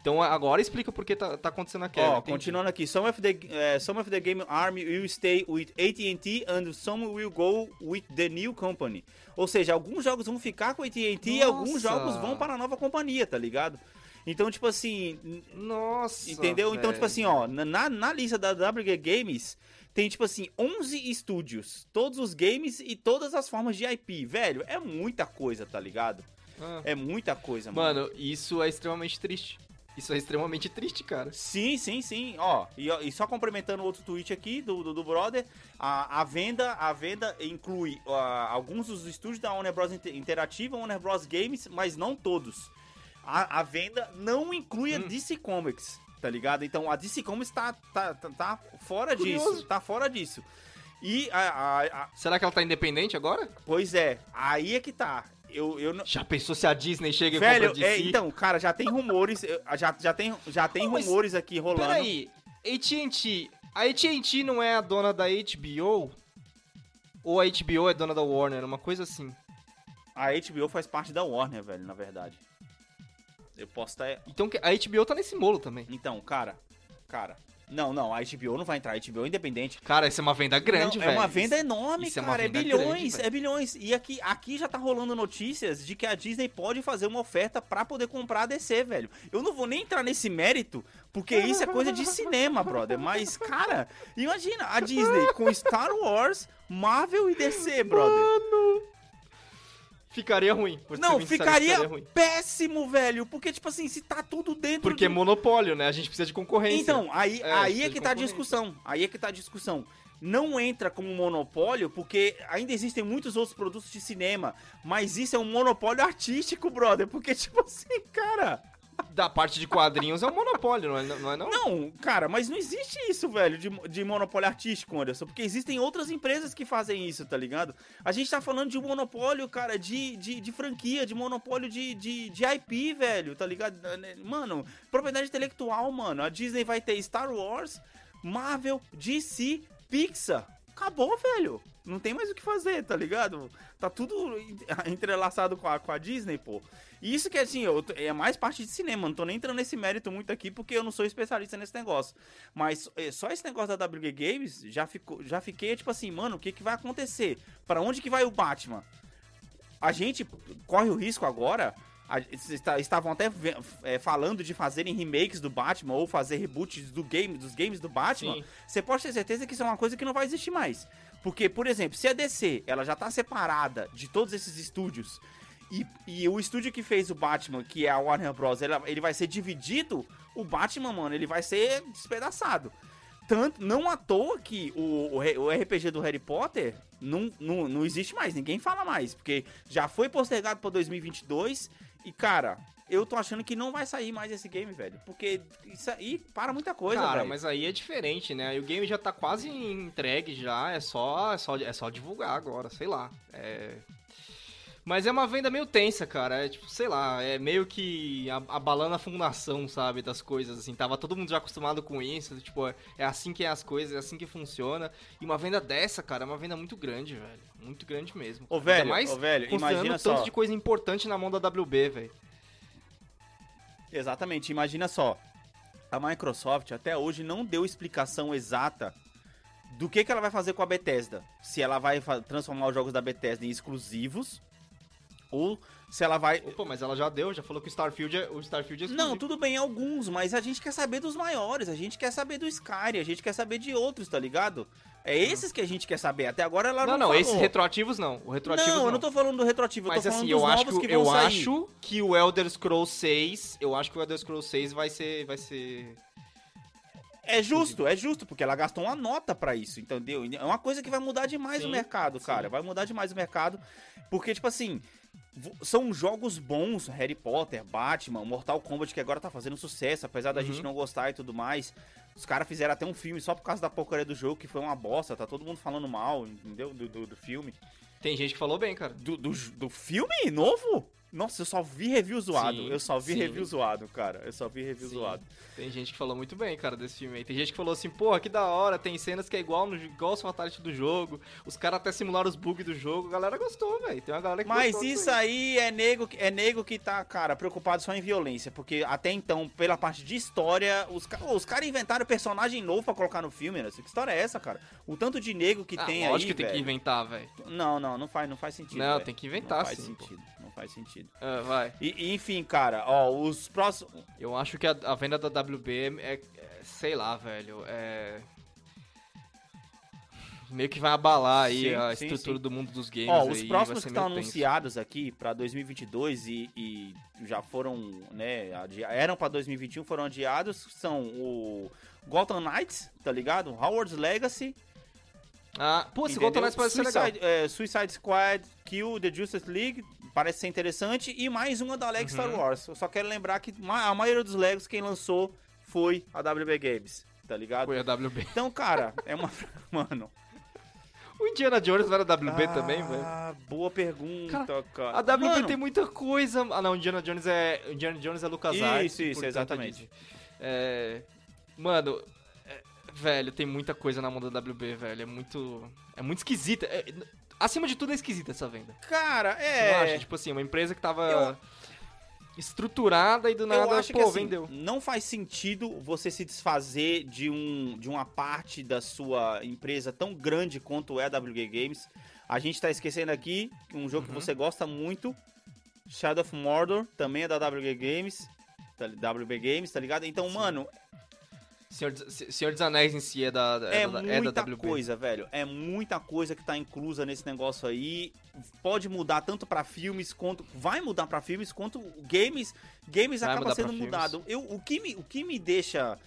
S2: Então agora explica por que tá, tá acontecendo a quebra.
S1: Ó,
S2: entendi.
S1: continuando aqui. Some of, the, eh, some of the game army will stay with AT&T and some will go with the new company. Ou seja, alguns jogos vão ficar com AT&T e alguns jogos vão para a nova companhia, tá ligado? Então, tipo assim,
S2: Nossa.
S1: entendeu? Então, tipo assim, ó, na, na lista da WG Games tem, tipo assim, 11 estúdios. Todos os games e todas as formas de IP. Velho, é muita coisa, tá ligado?
S2: Ah.
S1: É muita coisa, mano.
S2: Mano, isso é extremamente triste. Isso é extremamente triste, cara.
S1: Sim, sim, sim. Ó, e, e só complementando outro tweet aqui do, do, do brother, a, a venda a venda inclui alguns dos estúdios da Warner Bros. Inter- Interativa, Warner Bros. Games, mas não todos. A, a venda não inclui a
S2: Hum.
S1: DC Comics, tá ligado? Então a DC Comics tá, tá, tá, tá fora
S2: Curioso.
S1: disso, tá fora disso. E a, a- a-
S2: Será que ela tá independente agora?
S1: pois é, aí é que tá. Eu, eu não-
S2: Já pensou se a Disney chega e
S1: Velho,
S2: compra a
S1: é, então, cara, já tem rumores, já, já tem, já tem
S2: mas
S1: rumores aqui rolando.
S2: Peraí, AT&T... A AT&T não é a dona da HBO? Ou a HBO é dona da Warner? Uma coisa assim.
S1: A HBO faz parte da Warner, velho, na verdade. Eu posso estar.
S2: Então que- a HBO tá nesse molo também.
S1: Então, cara. Cara. Não, não, a HBO não vai entrar. A HBO é independente.
S2: Cara, isso é uma venda grande,
S1: Não,
S2: velho.
S1: É uma venda enorme,
S2: isso é
S1: cara. É,
S2: venda
S1: bilhões,
S2: grande,
S1: é bilhões. E aqui, aqui já tá rolando notícias de que a Disney pode fazer uma oferta pra poder comprar a DC, velho. Eu não vou nem entrar nesse mérito, porque isso é coisa de cinema, brother. Mas, cara, imagina a Disney com Star Wars, Marvel e DC, brother.
S2: Ficaria ruim.
S1: Não,
S2: sincero,
S1: ficaria
S2: ruim.
S1: péssimo, velho. Porque, tipo assim, se tá tudo dentro
S2: Porque é
S1: do...
S2: monopólio, né? A gente precisa de concorrência.
S1: Então, aí,
S2: É,
S1: aí é
S2: de
S1: que tá a discussão. Aí é que tá a discussão. Não entra como monopólio, porque ainda existem muitos outros produtos de cinema. Mas isso é um monopólio artístico, brother. Porque, tipo assim, cara.
S2: Da parte de quadrinhos é um monopólio, não é não? É, não?
S1: Não, cara, mas não existe isso, velho, de, de monopólio artístico, Anderson. Porque existem outras empresas que fazem isso, tá ligado? A gente tá falando de um monopólio, cara, de, de, de franquia, de monopólio de, de, de IP, velho, tá ligado? Mano, propriedade intelectual, mano. A Disney vai ter Star Wars, Marvel, DC, Pixar. Acabou, velho. Não tem mais o que fazer, tá ligado? Tá tudo entrelaçado com a, com a Disney, pô. E isso que, assim, eu, é mais parte de cinema. Não tô nem entrando nesse mérito muito aqui, porque eu não sou especialista nesse negócio. Mas é, só esse negócio da WG Games, já, ficou, já fiquei, tipo assim, mano, o que, que vai acontecer? Pra onde que vai o Batman? A gente corre o risco agora... está- estavam até é, falando de fazerem remakes do Batman ou fazer reboots do game, dos games do Batman.
S2: Sim.
S1: Você pode ter certeza que isso é uma coisa que não vai existir mais. Porque, por exemplo, se a DC ela já tá separada de todos esses estúdios e, e o estúdio que fez o Batman, que é a Warner Bros., ele, ele vai ser dividido, o Batman, mano, ele vai ser despedaçado. Tanto, não à toa que o, o, o RPG do Harry Potter não, não, não existe mais, ninguém fala mais, porque já foi postergado pra 2022 e, cara, eu tô achando que não vai sair mais esse game, velho. Porque isso aí para muita coisa,
S2: Cara,
S1: velho.
S2: mas aí é diferente, né? E o game já tá quase entregue já, é só, é só, é só divulgar agora, sei lá. É... Mas é uma venda meio tensa, cara. É tipo, sei lá, é meio que a- abalando a fundação, sabe, das coisas, assim. Tava todo mundo já acostumado com isso, tipo, é- é assim que é as coisas, é assim que funciona. E uma venda dessa, cara, é uma venda muito grande, velho. Muito grande mesmo.
S1: Ô,
S2: Ainda
S1: velho,
S2: mais
S1: ô, velho, imagina
S2: tanto
S1: só.
S2: de coisa importante na mão da WB, velho.
S1: Exatamente, imagina só. A Microsoft até hoje não deu explicação exata do que, que ela vai fazer com a Bethesda. Se ela vai transformar os jogos da Bethesda em exclusivos ou se ela vai
S2: Pô, mas ela já deu, já falou que o Starfield é, o Starfield é
S1: Não, tudo bem, alguns, mas a gente quer saber dos maiores, a gente quer saber do Skyrim, a gente quer saber de outros, tá ligado? É esses que a gente quer saber. Até agora ela
S2: Não,
S1: não
S2: não, esses
S1: falou.
S2: retroativos não. O retroativos
S1: não,
S2: não.
S1: eu não tô falando do retroativo,
S2: Mas
S1: eu tô falando
S2: assim,
S1: dos
S2: eu acho que,
S1: que
S2: eu
S1: sair.
S2: acho que o Elder Scrolls 6, eu acho que o Elder Scrolls 6 vai ser vai ser
S1: É justo, é justo, porque ela gastou uma nota pra isso, entendeu? É uma coisa que vai mudar demais
S2: Sim,
S1: o mercado,
S2: sim.
S1: cara. Vai mudar demais o mercado, porque, tipo assim, são jogos bons, Harry Potter, Batman, Mortal Kombat, que agora tá fazendo sucesso, apesar da
S2: Uhum.
S1: gente não gostar e tudo mais. Os caras fizeram até um filme só por causa da porcaria do jogo, que foi uma bosta, tá todo mundo falando mal, entendeu? Do, do, do filme.
S2: Tem gente que falou bem, cara.
S1: Do, do, do filme novo? Nossa, eu só vi review zoado.
S2: Sim,
S1: eu só vi
S2: sim.
S1: review zoado, cara. Eu só vi review
S2: Sim.
S1: zoado.
S2: Tem gente que falou muito bem, cara, desse filme aí. Tem gente que falou assim, porra, que da hora, tem cenas que é igual, no, igual os Fatality do jogo. Os caras até simularam os bugs do jogo. A galera gostou, velho. Tem uma galera que
S1: Mas isso aí é nego, que- é nego que tá, cara, preocupado só em violência. Porque até então, pela parte de história, os, os caras inventaram personagem novo pra colocar no filme, né? Que história é essa, cara? O tanto de nego que
S2: Ah,
S1: tem aí.
S2: lógico que tem que
S1: velho.
S2: inventar, velho.
S1: Não, não, não faz, não faz sentido.
S2: Não,
S1: velho.
S2: tem que inventar,
S1: Não faz
S2: sim, pô.
S1: sentido. Não faz sentido.
S2: Ah, vai.
S1: E, enfim, cara, ó, os próximos.
S2: Eu acho que a, a venda da WB é, é- sei lá, velho, é... Meio que vai abalar aí
S1: Sim,
S2: a
S1: sim,
S2: estrutura
S1: sim.
S2: do mundo dos games
S1: Ó, os próximos que estão
S2: tenso.
S1: anunciados aqui pra 2022 e, e já foram, né, eram pra 2021, foram adiados, são o Gotham Knights, tá ligado? Howard's Legacy,
S2: Ah,
S1: entendeu?
S2: Gotham Knights parece ser legal.
S1: Suicide, é, Suicide Squad, Kill the Justice League, parece ser interessante, e mais uma da Lego Star
S2: Uhum.
S1: Wars. Eu só quero lembrar que a maioria dos Legos quem lançou foi a WB Games, tá ligado?
S2: Foi a WB.
S1: Então, cara, é uma... Mano...
S2: O Indiana Jones não era WB também, velho?
S1: Ah, boa pergunta, cara.
S2: A WB
S1: Mano,
S2: tem muita coisa. Ah, não, Indiana Jones é. Indiana Jones é LucasArts.
S1: Isso, isso, exatamente.
S2: É, mano, velho, tem muita coisa na mão da WB, velho. É muito. É muito esquisita. É, acima de tudo é esquisita essa venda.
S1: Cara,
S2: Você não acha?
S1: é.
S2: Tipo assim, uma empresa que tava
S1: Eu-
S2: estruturada e do
S1: Eu
S2: nada,
S1: acho
S2: pô,
S1: que assim,
S2: vendeu.
S1: não faz sentido você se desfazer de, um, de uma parte da sua empresa tão grande quanto é a WG Games. A gente tá esquecendo aqui um jogo que
S2: Uhum.
S1: você gosta muito, Shadow of Mordor, também é da WG Games. tá- WB Games, tá ligado? Então,
S2: Sim.
S1: mano,
S2: Senhor, dos- Senhor dos Anéis em si é da,
S1: é,
S2: é da, é
S1: muita
S2: da WB.
S1: coisa, velho. É muita coisa que tá inclusa nesse negócio aí. Pode mudar tanto pra filmes quanto. Vai mudar pra filmes quanto games. Games
S2: Vai
S1: acaba sendo
S2: filmes.
S1: mudado. Eu, o, que me, o que me deixa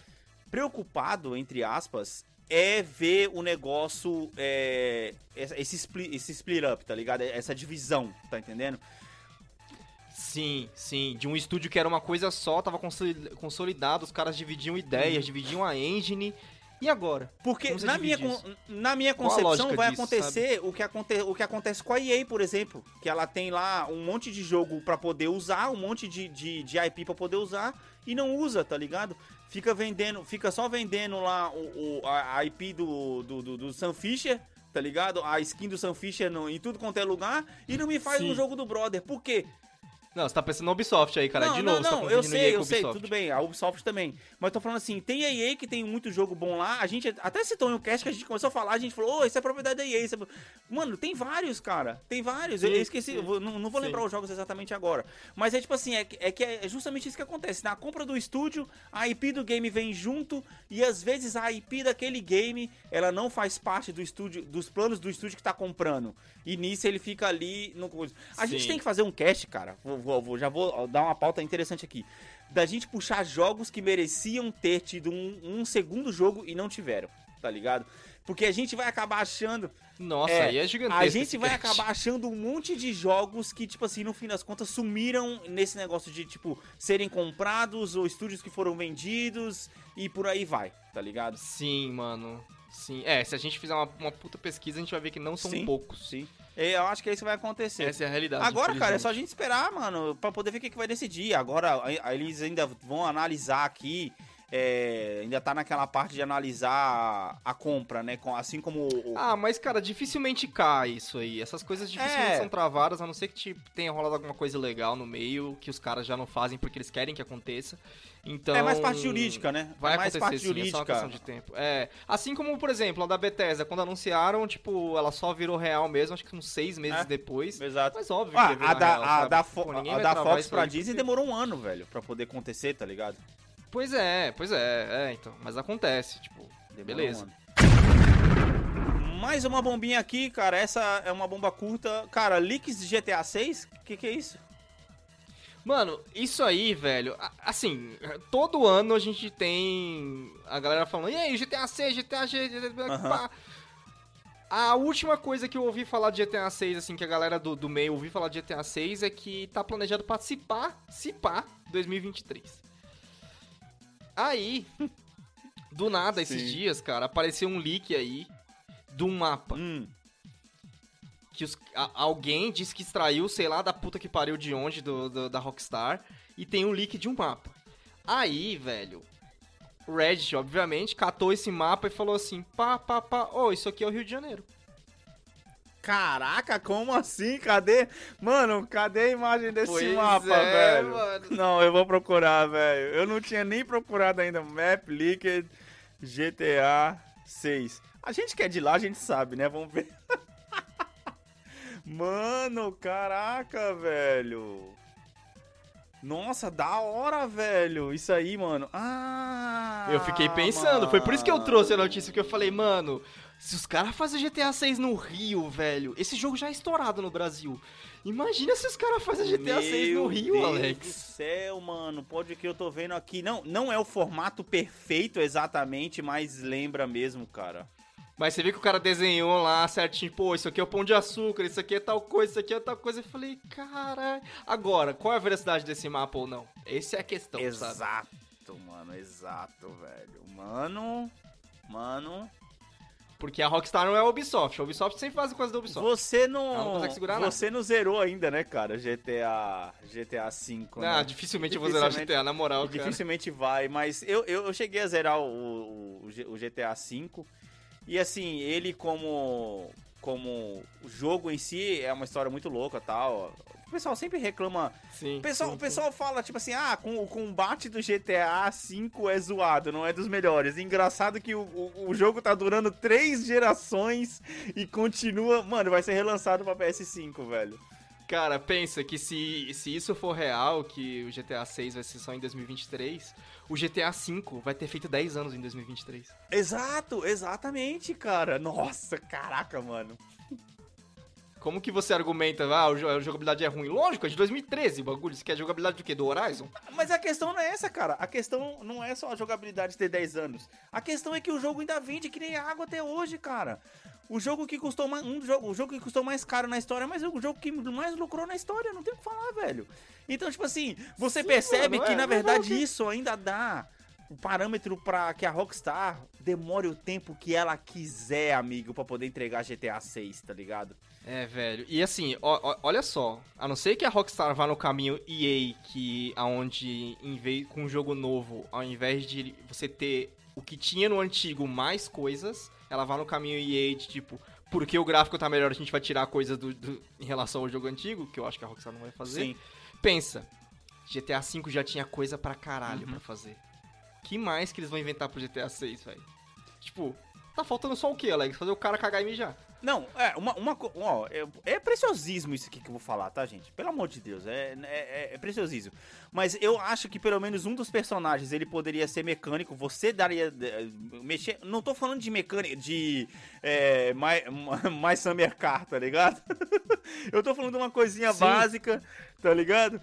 S1: preocupado, entre aspas, é ver o negócio. é, esse, split, esse split up, tá ligado? Essa divisão, tá entendendo?
S2: Sim, sim. De um estúdio que era uma coisa só, tava consoli- consolidado, os caras dividiam ideias, dividiam a engine. E agora?
S1: Porque na minha, na minha concepção vai
S2: disso,
S1: acontecer o que, aconte o que acontece com a EA, por exemplo. Que ela tem lá um monte de jogo pra poder usar, um monte de, de, de IP pra poder usar e não usa, tá ligado? Fica vendendo, fica só vendendo lá o, o- a, a IP do, do, do, do Sam Fisher, tá ligado? A skin do Sam Fisher no, em tudo quanto é lugar e não me faz
S2: Sim.
S1: um jogo do Brother. Por quê?
S2: Não, você tá pensando na Ubisoft aí, cara.
S1: Não,
S2: de
S1: não,
S2: novo, tá
S1: não, eu
S2: confundindo EA
S1: sei, eu sei, tudo bem, a Ubisoft também. Mas eu tô falando assim, tem a EA que tem muito jogo bom lá, a gente até citou em um cast que a gente começou a falar, a gente falou, ô, isso é propriedade da EA. É... Mano, tem vários, cara, tem vários. eu
S2: Sim,
S1: esqueci,
S2: sim.
S1: eu vou- não, não vou
S2: Sim.
S1: lembrar os jogos exatamente agora. Mas é tipo assim, é, que- é que é justamente isso que acontece. Na compra do estúdio, a IP do game vem junto e às vezes a IP daquele game, ela não faz parte do estúdio, dos planos do estúdio que tá comprando. E nisso ele fica ali no. A gente
S2: Sim.
S1: tem que fazer um cast, cara. Vou, vou- vou- já vou dar uma pauta interessante aqui. Da gente puxar jogos que mereciam ter tido um, um segundo jogo e não tiveram, tá ligado? Porque a gente vai acabar achando.
S2: Nossa,
S1: É,
S2: aí é gigantesco.
S1: A gente vai
S2: cast.
S1: acabar achando um monte de jogos que, tipo assim, no fim das contas, sumiram nesse negócio de, tipo, serem comprados ou estúdios que foram vendidos e por aí vai, tá ligado?
S2: Sim, mano. Sim. É, se a gente fizer uma, uma puta pesquisa, a gente vai ver que não são
S1: Sim.
S2: poucos.
S1: Sim. Eu acho que isso vai acontecer.
S2: Essa é a realidade.
S1: Agora, cara, é só a gente esperar, mano, pra poder ver o que, que vai decidir. Agora, eles ainda vão analisar aqui. É, ainda tá naquela parte de analisar a compra, né? com- Assim como o.
S2: Ah, mas, cara, dificilmente cai isso aí. Essas coisas dificilmente
S1: É.
S2: são travadas, a não ser que tipo, tenha rolado alguma coisa legal no meio, que os caras já não fazem porque eles querem que aconteça. Então.
S1: é mais parte jurídica, né?
S2: Vai
S1: é mais
S2: acontecer
S1: parte
S2: sim, é só uma
S1: jurídica.
S2: questão de tempo. É, assim como, por exemplo, a da Bethesda, quando anunciaram, tipo, ela só virou real mesmo, acho que uns seis meses
S1: É.
S2: depois.
S1: Exato.
S2: Mas óbvio
S1: Ah,
S2: que
S1: a da,
S2: real,
S1: a da, a da Fox pra Disney
S2: porque-
S1: demorou um ano, velho, pra poder acontecer, tá ligado?
S2: Pois é, pois é, é, então. Mas acontece, tipo, beleza.
S1: Mais uma bombinha aqui, cara. Essa é uma bomba curta. Cara, leaks de GTA 6? O que, que é isso?
S2: Mano, isso aí, velho, assim, todo ano a gente tem a galera falando, e aí, GTA 6, GTA G, GTA...
S1: Aham.
S2: pá." A última coisa que eu ouvi falar de GTA 6, assim, que a galera do, do meio ouviu falar de GTA 6 é que tá planejado participar, se pá, 2023. Aí, do nada, esses
S1: Sim.
S2: dias, cara, apareceu um leak aí de um mapa
S1: Hum.
S2: que os- a- alguém disse que extraiu, sei lá, da puta que pariu de onde, do, do- da Rockstar, e tem um leak de um mapa. Aí, velho, o Reddit, obviamente, catou esse mapa e falou assim, pá, pá, pá, ô, isso aqui é o Rio de Janeiro.
S1: Caraca, como assim? Cadê? Mano, cadê a imagem desse
S2: Pois
S1: mapa,
S2: é,
S1: velho?
S2: mano.
S1: Não, eu vou procurar, velho. Eu não tinha nem procurado ainda. Map Leaked GTA 6. A gente que é de lá, a gente sabe, né? Vamos ver. Mano, caraca, velho. Nossa, da hora, velho. Isso aí, mano. Ah!
S2: Eu fiquei pensando, foi por isso que eu
S1: mano.
S2: trouxe a notícia, que eu falei, mano, se os caras fazem GTA 6 no Rio, velho, esse jogo já é estourado no Brasil. Imagina se os caras fazem GTA 6 no
S1: Meu
S2: Rio,
S1: Deus
S2: Alex.
S1: do céu, mano. Pode que eu tô vendo aqui. Não, não é o formato perfeito exatamente, mas lembra mesmo, cara.
S2: Mas você vê que o cara desenhou lá certinho, pô, isso aqui é o pão de açúcar, isso aqui é tal coisa, isso aqui é tal coisa. Eu falei, caralho. Agora, qual é a veracidade desse mapa ou não? Essa é a questão, sabe?
S1: exato, mano, exato, velho. Mano, mano.
S2: Porque a Rockstar não é a Ubisoft. A Ubisoft sempre faz coisa da Ubisoft.
S1: Você
S2: Ela não
S1: não.
S2: consegue segurar nada.
S1: você não zerou ainda, né, cara? GTA. GTA V.
S2: Ah,
S1: né?
S2: dificilmente eu vou zerar
S1: Dificilmente-
S2: GTA, na moral, cara.
S1: Dificilmente vai, mas eu, eu, eu cheguei a zerar o, o, o o GTA V. E assim, ele como, como jogo em si é uma história muito louca tal. O pessoal sempre reclama.
S2: Sim.
S1: O pessoal,
S2: sim,
S1: o pessoal fala, tipo assim, ah, com, o combate do GTA V é zoado, não é dos melhores. Engraçado que o, o, o jogo tá durando três gerações e continua. Mano, vai ser relançado pra PS5, velho.
S2: Cara, pensa que se, se isso for real, que o GTA 6 vai ser só em 2023, o GTA 5 vai ter feito 10 anos em 2023.
S1: Exato, exatamente, cara. Nossa, caraca, mano.
S2: Como que você argumenta, ah, a jogabilidade é ruim? Lógico, é de 2013 o bagulho. Você quer jogabilidade do quê? Do Horizon?
S1: Mas a questão não é essa, cara. A questão não é só a jogabilidade ter 10 anos. A questão é que o jogo ainda vende que nem água até hoje, cara. O jogo que custou mais. Um jogo, o jogo que custou mais caro na história, mas é o jogo que mais lucrou na história, não tem o que falar, velho. Então, tipo assim, você
S2: Sim,
S1: percebe
S2: mano,
S1: que,
S2: é,
S1: na verdade, isso ainda dá o parâmetro pra que a Rockstar demore o tempo que ela quiser, amigo, pra poder entregar GTA 6, tá ligado?
S2: É, velho. E assim, ó- ó- olha só. A não ser que a Rockstar vá no caminho EA, que aonde em vez, com um jogo novo, ao invés de você ter o que tinha no antigo mais coisas, ela vai no caminho EA de tipo, porque o gráfico tá melhor, a gente vai tirar coisas do, do- em relação ao jogo antigo, que eu acho que a Rockstar não vai fazer.
S1: Sim.
S2: pensa, GTA V já tinha coisa pra caralho uhum. pra fazer. que mais que eles vão inventar pro GTA 6, velho? Tipo, tá faltando só o que, Alex? Fazer o cara cagar em mim já.
S1: Não, é, uma, uma ó, é, é, preciosismo isso aqui que eu vou falar, tá, gente? Pelo amor de Deus, é, é, é, preciosismo. Mas eu acho que pelo menos um dos personagens, ele poderia ser mecânico, você daria, é, mexer, não tô falando de mecânica, de é, mais, mais Summer Car, tá ligado? eu tô falando de uma coisinha Sim. básica, tá ligado?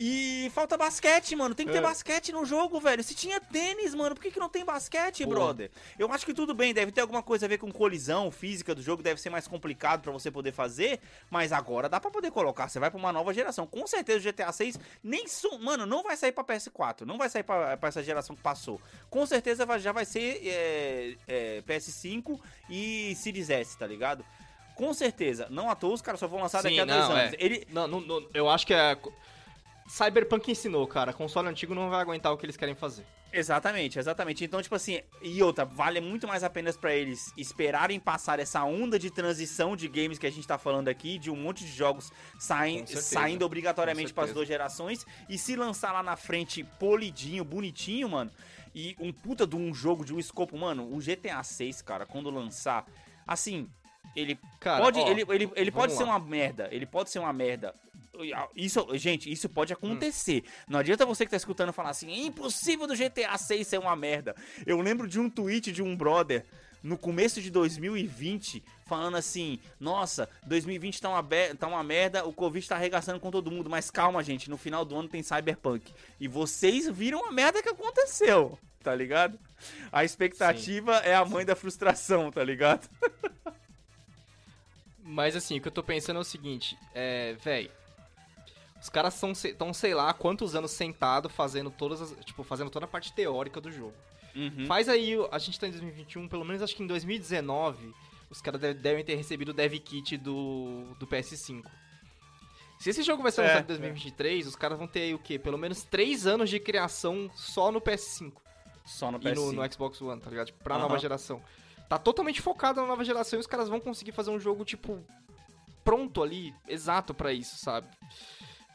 S1: E falta basquete, mano. Tem que ter é. basquete no jogo, velho. Se tinha tênis, mano, por que, que não tem basquete, Pô. brother? Eu acho que tudo bem, deve ter alguma coisa a ver com colisão física do jogo, deve ser mais complicado para você poder fazer, mas agora dá para poder colocar. Você vai pra uma nova geração. Com certeza o GTA 6 nem. Su... Mano, não vai sair pra PS4, não vai sair pra, pra essa geração que passou. Com certeza já vai ser é, é, PS5 e Series S, tá ligado? Com certeza. Não à toa, os caras só vão lançar Sim, daqui a dois anos.
S2: É. Ele... Não, não, não, eu acho que é Cyberpunk ensinou, cara. Console antigo não vai aguentar o que eles querem fazer.
S1: Exatamente, exatamente. Então, tipo assim, e outra, vale muito mais a pena para eles esperarem passar essa onda de transição de games que a gente tá falando aqui, de um monte de jogos saem, saindo obrigatoriamente para as duas gerações, e se lançar lá na frente polidinho, bonitinho, mano, e um puta de um jogo de um escopo, mano, o GTA 6, cara, quando lançar, assim, ele cara, pode, ó, ele, ele, ele pode ser uma merda, ele pode ser uma merda isso, gente, isso pode acontecer. Hum. Não adianta você que tá escutando falar assim: é impossível do GTA 6 ser uma merda. Eu lembro de um tweet de um brother no começo de 2020 falando assim: Nossa, 2020 tá uma, tá uma merda, o Covid tá arregaçando com todo mundo, mas calma, gente, no final do ano tem Cyberpunk. E vocês viram a merda que aconteceu, tá ligado? A expectativa Sim. é a mãe da frustração, tá ligado?
S2: Mas assim, o que eu tô pensando é o seguinte: É, velho os caras estão, tão, sei lá, quantos anos sentados fazendo todas as, tipo, fazendo toda a parte teórica do jogo. Uhum. Faz aí, a gente tá em 2021, pelo menos acho que em 2019, os caras devem ter recebido o dev kit do, do PS5. Se esse jogo vai ser lançado é, em 2023, é. os caras vão ter aí o quê? Pelo menos 3 anos de criação só no PS5.
S1: Só no PS5. E
S2: no, no Xbox One, tá ligado? Tipo, pra uhum. nova geração. Tá totalmente focado na nova geração e os caras vão conseguir fazer um jogo, tipo, pronto ali, exato para isso, sabe?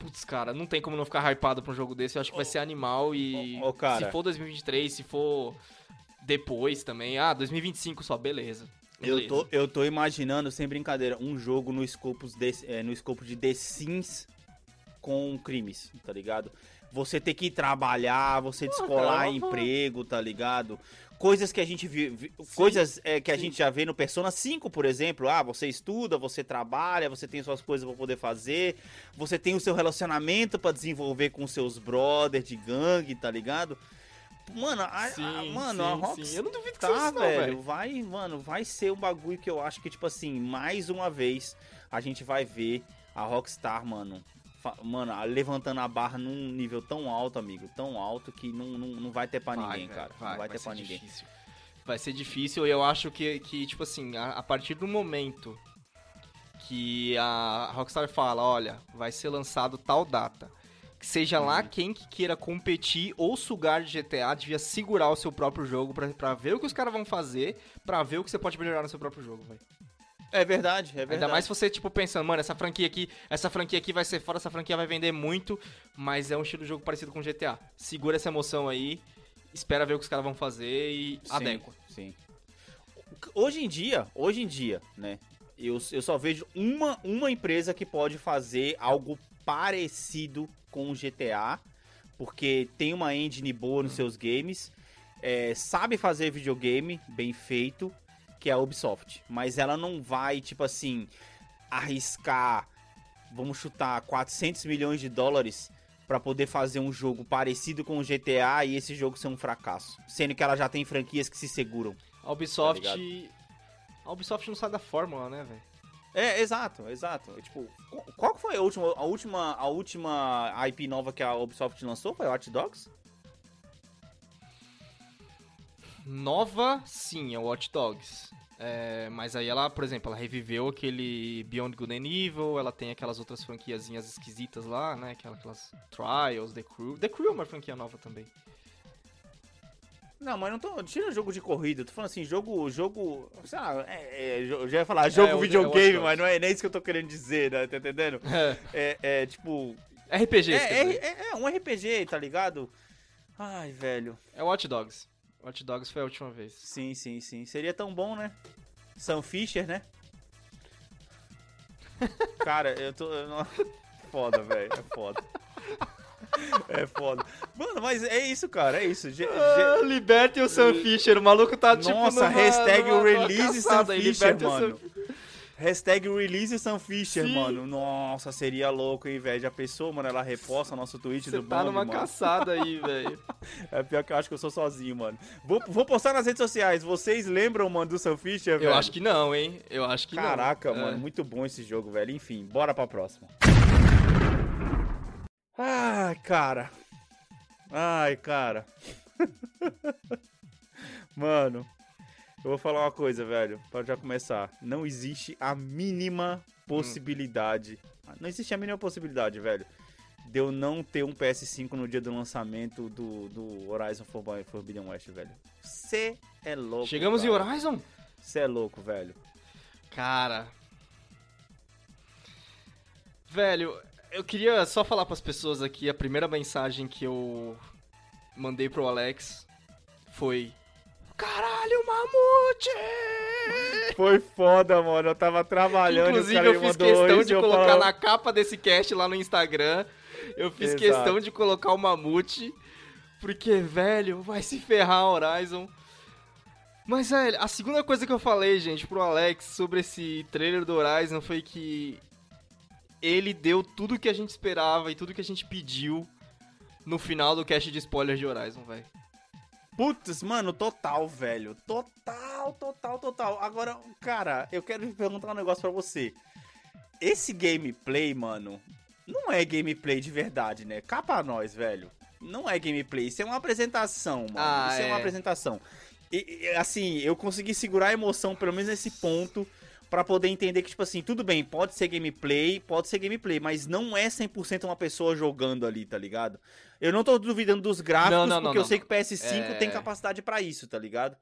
S2: Putz, cara, não tem como não ficar hypado pra um jogo desse. Eu acho que vai ser animal e. Oh, oh, se for 2023, se for depois também. Ah, 2025 só, beleza.
S1: Eu tô, eu tô imaginando, sem brincadeira, um jogo no escopo de, é, no escopo de The Sims com crimes, tá ligado? Você ter que trabalhar, você descolar emprego, tá ligado? Coisas que a gente viu, coisas é, que a sim. gente já vê no Persona 5, por exemplo. Ah, você estuda, você trabalha, você tem suas coisas para poder fazer, você tem o seu relacionamento para desenvolver com seus brothers de gangue, tá ligado? Mano, a, sim, a, mano, sim, a Rockstar. Eu não duvido que tá, velho, não, vai, mano, vai ser um bagulho que eu acho que tipo assim, mais uma vez a gente vai ver a Rockstar, mano, mano, levantando a barra num nível tão alto, amigo, tão alto que não, não, não vai ter pra vai, ninguém, cara. Vai, não vai, vai ter pra ninguém.
S2: Difícil. Vai ser difícil e eu acho que, que tipo assim, a, a, partir do momento que a Rockstar fala, olha, vai ser lançado tal data, que seja hum. lá uhum. quem que queira competir ou sugar de GTA, devia segurar o seu próprio jogo pra, pra ver o que os caras vão fazer, pra ver o que você pode melhorar no seu próprio jogo, velho.
S1: É verdade, é verdade.
S2: Ainda mais se você, tipo, pensando, mano, essa franquia aqui, essa franquia aqui vai ser fora, essa franquia vai vender muito, mas é um estilo de jogo parecido com GTA. Segura essa emoção aí, espera ver o que os caras vão fazer e sim, adequa.
S1: Sim. Hoje em dia, hoje em dia, né? Eu, eu só vejo uma, uma empresa que pode fazer algo parecido com o GTA, porque tem uma engine boa nos seus games, é, sabe fazer videogame bem feito que é a Ubisoft. Mas ela não vai, tipo assim, arriscar, vamos chutar, 400 milhões de dólares para poder fazer um jogo parecido com o GTA e esse jogo ser um fracasso. Sendo que ela já tem franquias que se seguram.
S2: A Ubisoft. Tá a Ubisoft não sai da fórmula, né, velho?
S1: É, exato, exato. Tipo, qual foi a última, a última, a última IP nova que a Ubisoft lançou? Foi Watch Dogs?
S2: Nova, sim, é Watch Dogs. É, mas aí ela, por exemplo, ela reviveu aquele Beyond Good and Evil, ela tem aquelas outras franquiazinhas esquisitas lá, né? Aquelas, aquelas Trials, The Crew. The Crew é uma franquia nova também.
S1: Não, mas não tô. Tira jogo de corrida, tô falando assim, jogo. jogo sei lá, é, é, eu já ia falar jogo é, videogame, mas não é nem isso que eu tô querendo dizer, né? Tá entendendo? É, é, é tipo.
S2: RPG,
S1: É, é, é, é um RPG, tá ligado? Ai, velho.
S2: É Watch Dogs. Watch Dogs foi a última vez.
S1: Sim, sim, sim. Seria tão bom, né? Sam Fisher, né? Cara, eu tô. eu não- Foda, velho. É foda. É foda. Mano, mas é isso, cara. É isso. Ge-
S2: Ah, libertem o Sam Fisher, o maluco tá tipo
S1: Nossa,
S2: numa,
S1: hashtag
S2: numa- numa
S1: release Sam
S2: caçada aí,
S1: Fisher,
S2: Sam
S1: mano. Hashtag release Sam Fisher,
S2: Sim.
S1: mano. Nossa, seria louco, hein, velho. Já pensou, mano? Ela reposta nosso tweet
S2: Você
S1: do
S2: tá numa
S1: mano.
S2: caçada aí, velho.
S1: É pior que eu acho que eu sou sozinho, mano. Vou, vou postar nas redes sociais. Vocês lembram, mano, do Sam Fisher, velho?
S2: Eu acho que não, hein? Eu acho que
S1: Caraca,
S2: não.
S1: mano,
S2: É.
S1: muito bom esse jogo, velho. Enfim, bora pra próxima. Ai, cara. Ai, cara. mano, eu vou falar uma coisa, velho, pra já começar. Não existe a mínima possibilidade. Não existe a mínima possibilidade, velho, de eu não ter um PS5 no dia do lançamento do, do Horizon Forbi- Forbidden West, velho. Você é louco.
S2: Chegamos em
S1: cara.
S2: Horizon?
S1: Você é louco, velho.
S2: Cara. Velho, eu queria só falar pras pessoas aqui, a primeira mensagem que eu mandei pro Alex foi. Caralho, mamute!
S1: Foi foda, mano. Eu tava trabalhando
S2: Inclusive, eu fiz questão de colocar
S1: falava-
S2: na capa desse cast lá no Instagram. Eu fiz
S1: Exato.
S2: questão de colocar o mamute. Porque, velho, vai se ferrar Horizon. Mas, velho, a segunda coisa que eu falei, gente, pro Alex sobre esse trailer do Horizon foi que ele deu tudo que a gente esperava e tudo que a gente pediu no final do cast de spoilers de Horizon, velho.
S1: Putz, mano, total, velho. Total, total, total. Agora, cara, eu quero perguntar um negócio pra você. Esse gameplay, mano, não é gameplay de verdade, né? Cá pra nós, velho. Não é gameplay, isso é uma apresentação, mano.
S2: Ah,
S1: isso é. uma
S2: é.
S1: apresentação. E, e, assim, eu consegui segurar a emoção, pelo menos nesse ponto, pra poder entender que, tipo assim, tudo bem, pode ser gameplay, pode ser gameplay, mas não é 100% uma pessoa jogando ali, tá ligado? Eu não tô duvidando dos gráficos,
S2: Não, não, não,
S1: porque eu
S2: não.
S1: sei que o PS5
S2: É.
S1: tem capacidade pra isso, tá ligado?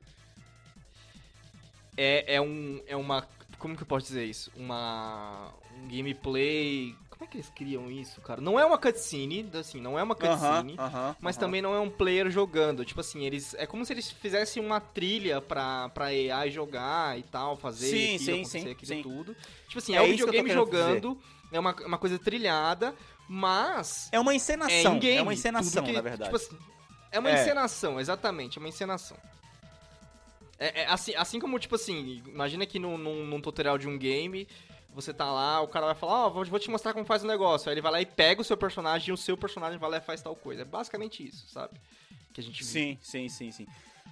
S2: é, é um. É uma. Como que eu posso dizer isso? Uma. Um gameplay. Como é que eles criam isso, cara? Não é uma cutscene, assim, não é uma cutscene.
S1: Aham, aham,
S2: Mas
S1: aham.
S2: também não é um player jogando. Tipo assim, eles. É como se eles fizessem uma trilha pra, pra AI jogar e tal, fazer
S1: Sim,
S2: aquilo,
S1: sim,
S2: acontecer
S1: sim,
S2: aquilo
S1: sim.
S2: tudo. Tipo assim,
S1: É
S2: é,
S1: eu tô
S2: videogame
S1: querendo dizer.
S2: jogando, é uma, uma coisa trilhada, mas.
S1: É uma
S2: É
S1: encenação.
S2: in-game.
S1: É uma encenação,
S2: que-
S1: na verdade.
S2: Tipo assim, é uma
S1: É.
S2: encenação, exatamente, é uma encenação. É, é assim, assim como, tipo assim, imagina que num, num, num tutorial de um game, você tá lá, o cara vai falar, ó, vou, vou te mostrar como faz o negócio. Aí ele vai lá e pega o seu personagem e o seu personagem vai lá e faz tal coisa. É basicamente isso, sabe? Que a gente viu.
S1: Sim, sim, sim, sim.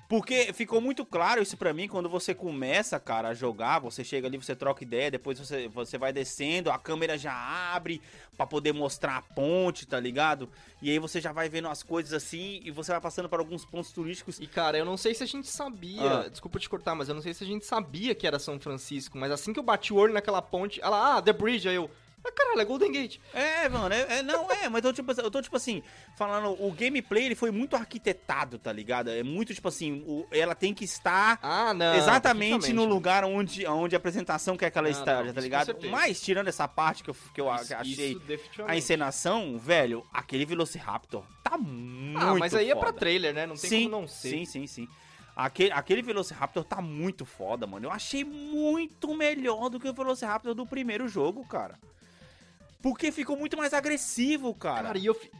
S1: Porque ficou muito claro isso pra mim quando você começa, cara, a jogar, você chega ali, você troca ideia, depois você, você vai descendo, a câmera já abre pra poder mostrar a ponte, tá ligado? E aí você já vai vendo as coisas assim e você vai passando por alguns pontos turísticos.
S2: E cara, eu não sei se a gente sabia,
S1: Ah.
S2: desculpa te cortar, mas eu não sei se a gente sabia que era São Francisco, mas assim que eu bati o olho naquela ponte, ela, ah, The Bridge, aí eu, ah, caralho, é Golden Gate.
S1: É, mano, é, é- não, é, mas eu, tipo, eu tô, tipo assim, falando, o gameplay, ele foi muito arquitetado, tá ligado? É muito, tipo assim, o- ela tem que estar
S2: Ah, não.
S1: exatamente no lugar onde, onde a apresentação quer que ela
S2: Não,
S1: esteja, tá ligado? Mas, tirando essa parte que eu, que eu
S2: Isso-
S1: achei
S2: isso
S1: a encenação, velho, aquele Velociraptor tá muito
S2: Ah, mas aí é pra
S1: foda.
S2: trailer, né? Não tem
S1: sim,
S2: como não ser.
S1: Sim, sim, sim. Aquele, aquele Velociraptor tá muito foda, mano. Eu achei muito melhor do que o Velociraptor do primeiro jogo, cara. Porque ficou muito mais agressivo, cara.
S2: Cara, e eu. fi-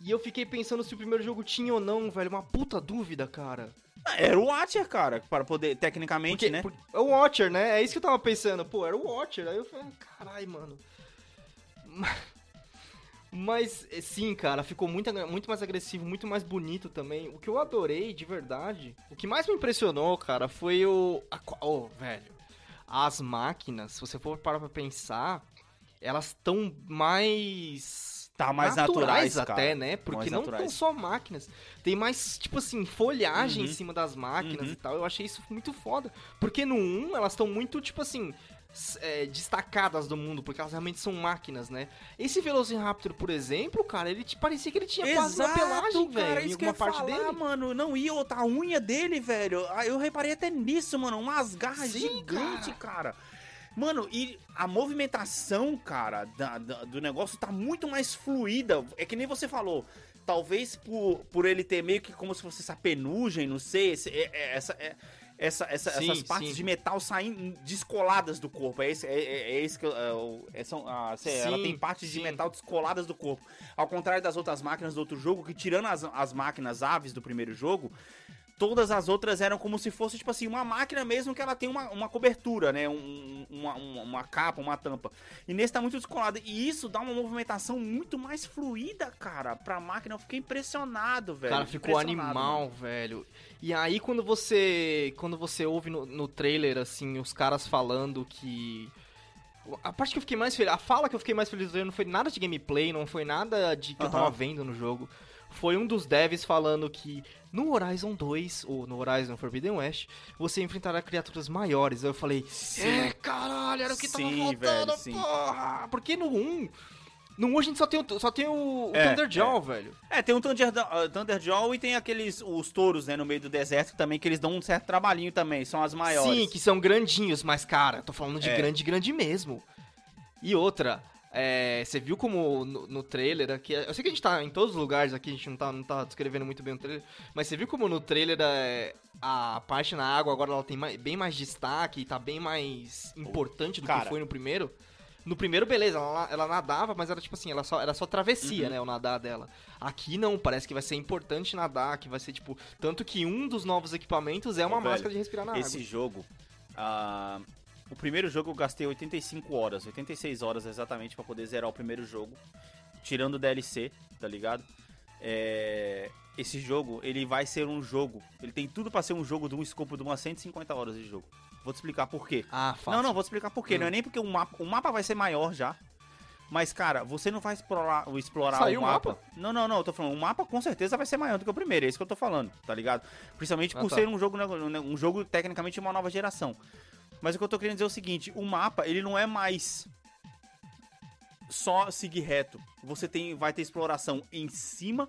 S2: E eu fiquei pensando se o primeiro jogo tinha ou não, velho. Uma puta dúvida, cara.
S1: Era o Watcher, cara, para poder, tecnicamente,
S2: Porque,
S1: né?
S2: por- é o Watcher, né? É isso que eu tava pensando. Pô, era o Watcher. Aí eu falei, caralho, mano. Ma- Mas, eh, sim, cara, ficou muito, muito mais agressivo, muito mais bonito também. O que eu adorei, de verdade, o que mais me impressionou, cara, foi o... A, qua- oh, velho, as máquinas, se você for parar pra pensar, elas estão mais...
S1: Tá mais naturais, cara.
S2: até, né? Porque
S1: Mais
S2: não
S1: naturais.
S2: só máquinas. Tem mais, tipo assim, folhagem
S1: Uhum.
S2: em cima das máquinas
S1: Uhum.
S2: e tal. Eu achei isso muito foda. Porque no 1, elas estão muito, tipo assim, é, destacadas do mundo, porque elas realmente são máquinas, né? Esse Velociraptor, por exemplo, cara, ele te- parecia que ele tinha quase uma pelagem,
S1: cara,
S2: velho,
S1: isso que eu
S2: parte
S1: falar,
S2: dele.
S1: mano. Não, e outra, a unha dele, velho. ah, Eu reparei até nisso, mano. Umas garras
S2: Sim,
S1: gigantes, cara. Mano, e a movimentação, cara, da- da- do negócio tá muito mais fluida. É que nem você falou. Talvez por, por ele ter meio que como se fosse essa penugem, não sei, esse- é- é- essa, é- essa, essa-
S2: Sim,
S1: essas partes
S2: sim.
S1: de metal saindo descoladas do corpo. É esse, é, é- esse que eu- é são, ah, sei, ela
S2: Sim,
S1: tem partes de
S2: sim.
S1: metal descoladas do corpo. Ao contrário das outras máquinas do outro jogo, que tirando as, as máquinas aves do primeiro jogo, todas as outras eram como se fosse, tipo assim, uma máquina mesmo que ela tem uma, uma cobertura, né? Um- uma, uma, uma capa, uma tampa. E nesse tá muito descolado. E isso dá uma movimentação muito mais fluida, cara, pra máquina. Eu fiquei impressionado, velho.
S2: Cara, ficou animal,
S1: mano.
S2: velho. E aí quando você quando você ouve no, no trailer assim os caras falando que a parte que eu fiquei mais feliz, a fala que eu fiquei mais feliz não foi nada de gameplay, não foi nada de que eu tava vendo no jogo. Foi um dos devs falando que no Horizon 2, ou no Horizon Forbidden West, você enfrentará criaturas maiores. Aí eu falei, é, caralho, era o que tava
S1: Sim,
S2: faltando,
S1: velho, sim.
S2: porra! Porque no 1, no 1 a gente só tem o, só tem o,
S1: É,
S2: Thunderjaw, velho.
S1: É, tem o Thunder, uh, Thunderjaw e tem aqueles, os touros, né, no meio do deserto também, que eles dão um certo trabalhinho também, são as maiores.
S2: Sim, que são grandinhos, mas, cara, tô falando de
S1: É.
S2: grande, grande mesmo. E outra, é, você viu como no, no trailer aqui. Eu sei que a gente tá em todos os lugares aqui, a gente não tá, não tá descrevendo muito bem o trailer, mas você viu como no trailer é, a parte na água agora ela tem mai- bem mais destaque e tá bem mais importante do
S1: Cara.
S2: que foi no primeiro? No primeiro, beleza, ela, ela nadava, mas era tipo assim, ela só, era só travessia,
S1: Uhum.
S2: né, o nadar dela. Aqui não, parece que vai ser importante nadar, que vai ser tipo. Tanto que um dos novos equipamentos é uma
S1: Ô, velho,
S2: máscara de respirar na
S1: Esse
S2: água.
S1: jogo, ah, o primeiro jogo eu gastei 85 horas, 86 horas exatamente pra poder zerar o primeiro jogo, tirando o DLC, tá ligado? É, esse jogo, ele vai ser um jogo, ele tem tudo pra ser um jogo de um escopo de umas 150 horas de jogo. Vou te explicar por quê.
S2: Ah, fácil.
S1: Não, não, vou te explicar por quê.
S2: Hum.
S1: Não é nem porque o mapa, o mapa vai ser maior já. Mas, cara, você não vai explorar, explorar
S2: Saiu
S1: o
S2: o
S1: mapa.
S2: mapa?
S1: Não, não, não. Eu tô falando, o mapa com certeza vai ser maior do que o primeiro. É isso que eu tô falando, tá ligado? Principalmente
S2: Ah,
S1: por
S2: tá.
S1: ser um jogo, né, um jogo tecnicamente de uma nova geração. Mas o que eu tô querendo dizer é o seguinte: o mapa, ele não é mais só seguir reto. Você tem, vai ter exploração em cima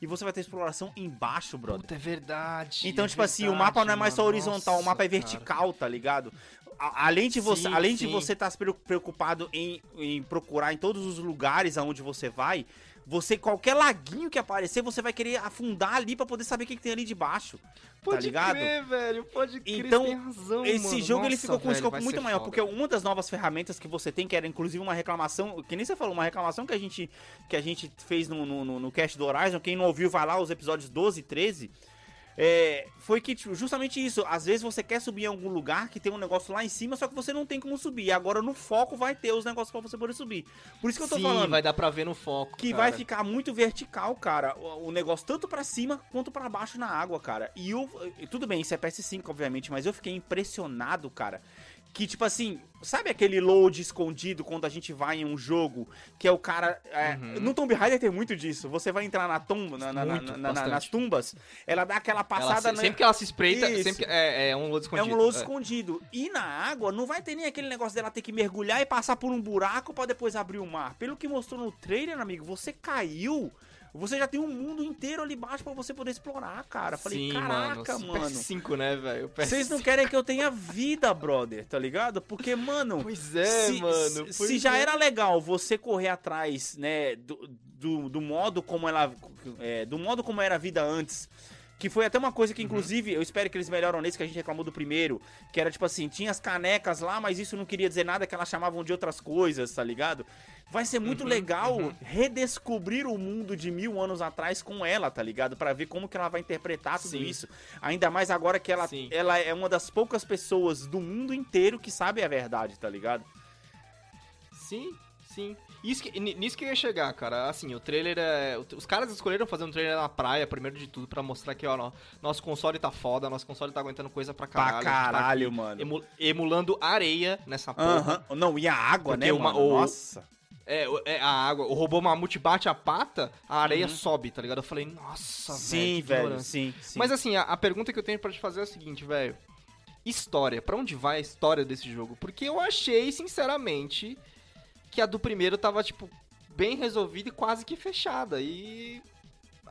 S1: e você vai ter exploração embaixo, brother.
S2: Puta, é verdade.
S1: Então,
S2: é
S1: tipo assim, o
S2: verdade,
S1: mapa não é mais só horizontal, o
S2: Nossa,
S1: mapa é
S2: cara.
S1: vertical, tá ligado? A- além de você,
S2: Sim,
S1: além de
S2: sim.
S1: você estar preo- preocupado em, em procurar em todos os lugares aonde você vai, você qualquer laguinho que aparecer, você vai querer afundar ali pra poder saber o que, que tem ali debaixo.
S2: Pode
S1: tá ligado?
S2: crer, velho. Pode crer,
S1: Então,
S2: tem razão,
S1: Esse
S2: mano.
S1: jogo ele
S2: Nossa,
S1: ficou com um escopo muito maior,
S2: foda.
S1: porque uma das novas ferramentas que você tem, que era inclusive uma reclamação, que nem você falou, uma reclamação que a gente, que a gente fez no, no, no, no cast do Horizon, quem não ouviu vai lá, os episódios 12 e 13, é, foi que tipo, justamente isso, às vezes você quer subir em algum lugar que tem um negócio lá em cima, só que você não tem como subir, agora no foco vai ter os negócios pra você poder subir. Por isso que eu tô
S2: Sim,
S1: falando.
S2: vai dar pra ver no foco,
S1: Que
S2: cara.
S1: vai ficar muito vertical, cara. O, o negócio tanto pra cima quanto pra baixo na água, cara. E eu, tudo bem, isso é PS5, obviamente, mas eu fiquei impressionado, cara. Que, tipo assim, sabe aquele load escondido quando a gente vai em um jogo, que é o cara. é,
S2: Uhum.
S1: No Tomb Raider tem muito disso. Você vai entrar na tumba, na- na-
S2: Muito,
S1: na- nas tumbas, ela dá aquela
S2: Ela
S1: passada
S2: se-
S1: na-
S2: Sempre que ela se espreita,
S1: Isso.
S2: sempre é, é um load
S1: é
S2: escondido.
S1: um load escondido. E na água não vai ter nem aquele negócio dela ter que mergulhar e passar por um buraco pra depois abrir o mar. Pelo que mostrou no trailer, amigo, você caiu. Você já tem um mundo inteiro ali embaixo pra você poder explorar, cara. Falei,
S2: Sim,
S1: caraca,
S2: mano.
S1: mano.
S2: PS5, né, velho?
S1: Vocês não querem que eu tenha vida, brother, tá ligado? Porque, mano.
S2: Pois é,
S1: se,
S2: mano.
S1: se-
S2: pois
S1: se já
S2: é.
S1: era legal você correr atrás, né, do, do, do modo como ela. é, do modo como era a vida antes. Que foi até uma coisa
S2: Uhum.
S1: que, inclusive, eu espero que eles melhoram nesse, que a gente reclamou do primeiro. Que era tipo assim, tinha as canecas lá, mas isso não queria dizer nada que elas chamavam de outras coisas, tá ligado? Vai ser muito
S2: Uhum,
S1: legal
S2: uhum.
S1: redescobrir o mundo de mil anos atrás com ela, tá ligado? Pra ver como que ela vai interpretar tudo
S2: Sim.
S1: isso. Ainda mais agora que ela,
S2: Sim.
S1: ela é uma das poucas pessoas do mundo inteiro que sabe a verdade, tá ligado?
S2: Sim, sim. Isso que, ni- nisso que eu ia chegar, cara. Assim, o trailer é. Os caras escolheram fazer um trailer na praia, primeiro de tudo, pra mostrar que, ó, nosso console tá foda, nosso console tá aguentando coisa pra caralho.
S1: pra
S2: tá
S1: caralho,
S2: aqui
S1: mano.
S2: emu- emulando areia nessa porra.
S1: Aham. Não, e a água,
S2: Porque
S1: né,
S2: uma-
S1: mano?
S2: o-
S1: Nossa.
S2: É, é, a água, o robô mamute bate a pata, a areia
S1: Uhum.
S2: sobe, tá ligado? Eu falei, nossa,
S1: sim,
S2: velho.
S1: velho, sim, sim.
S2: Mas assim, a, a pergunta que eu tenho pra te fazer é a seguinte, velho. História, pra onde vai a história desse jogo? Porque eu achei, sinceramente, que a do primeiro tava, tipo, bem resolvida e quase que fechada. E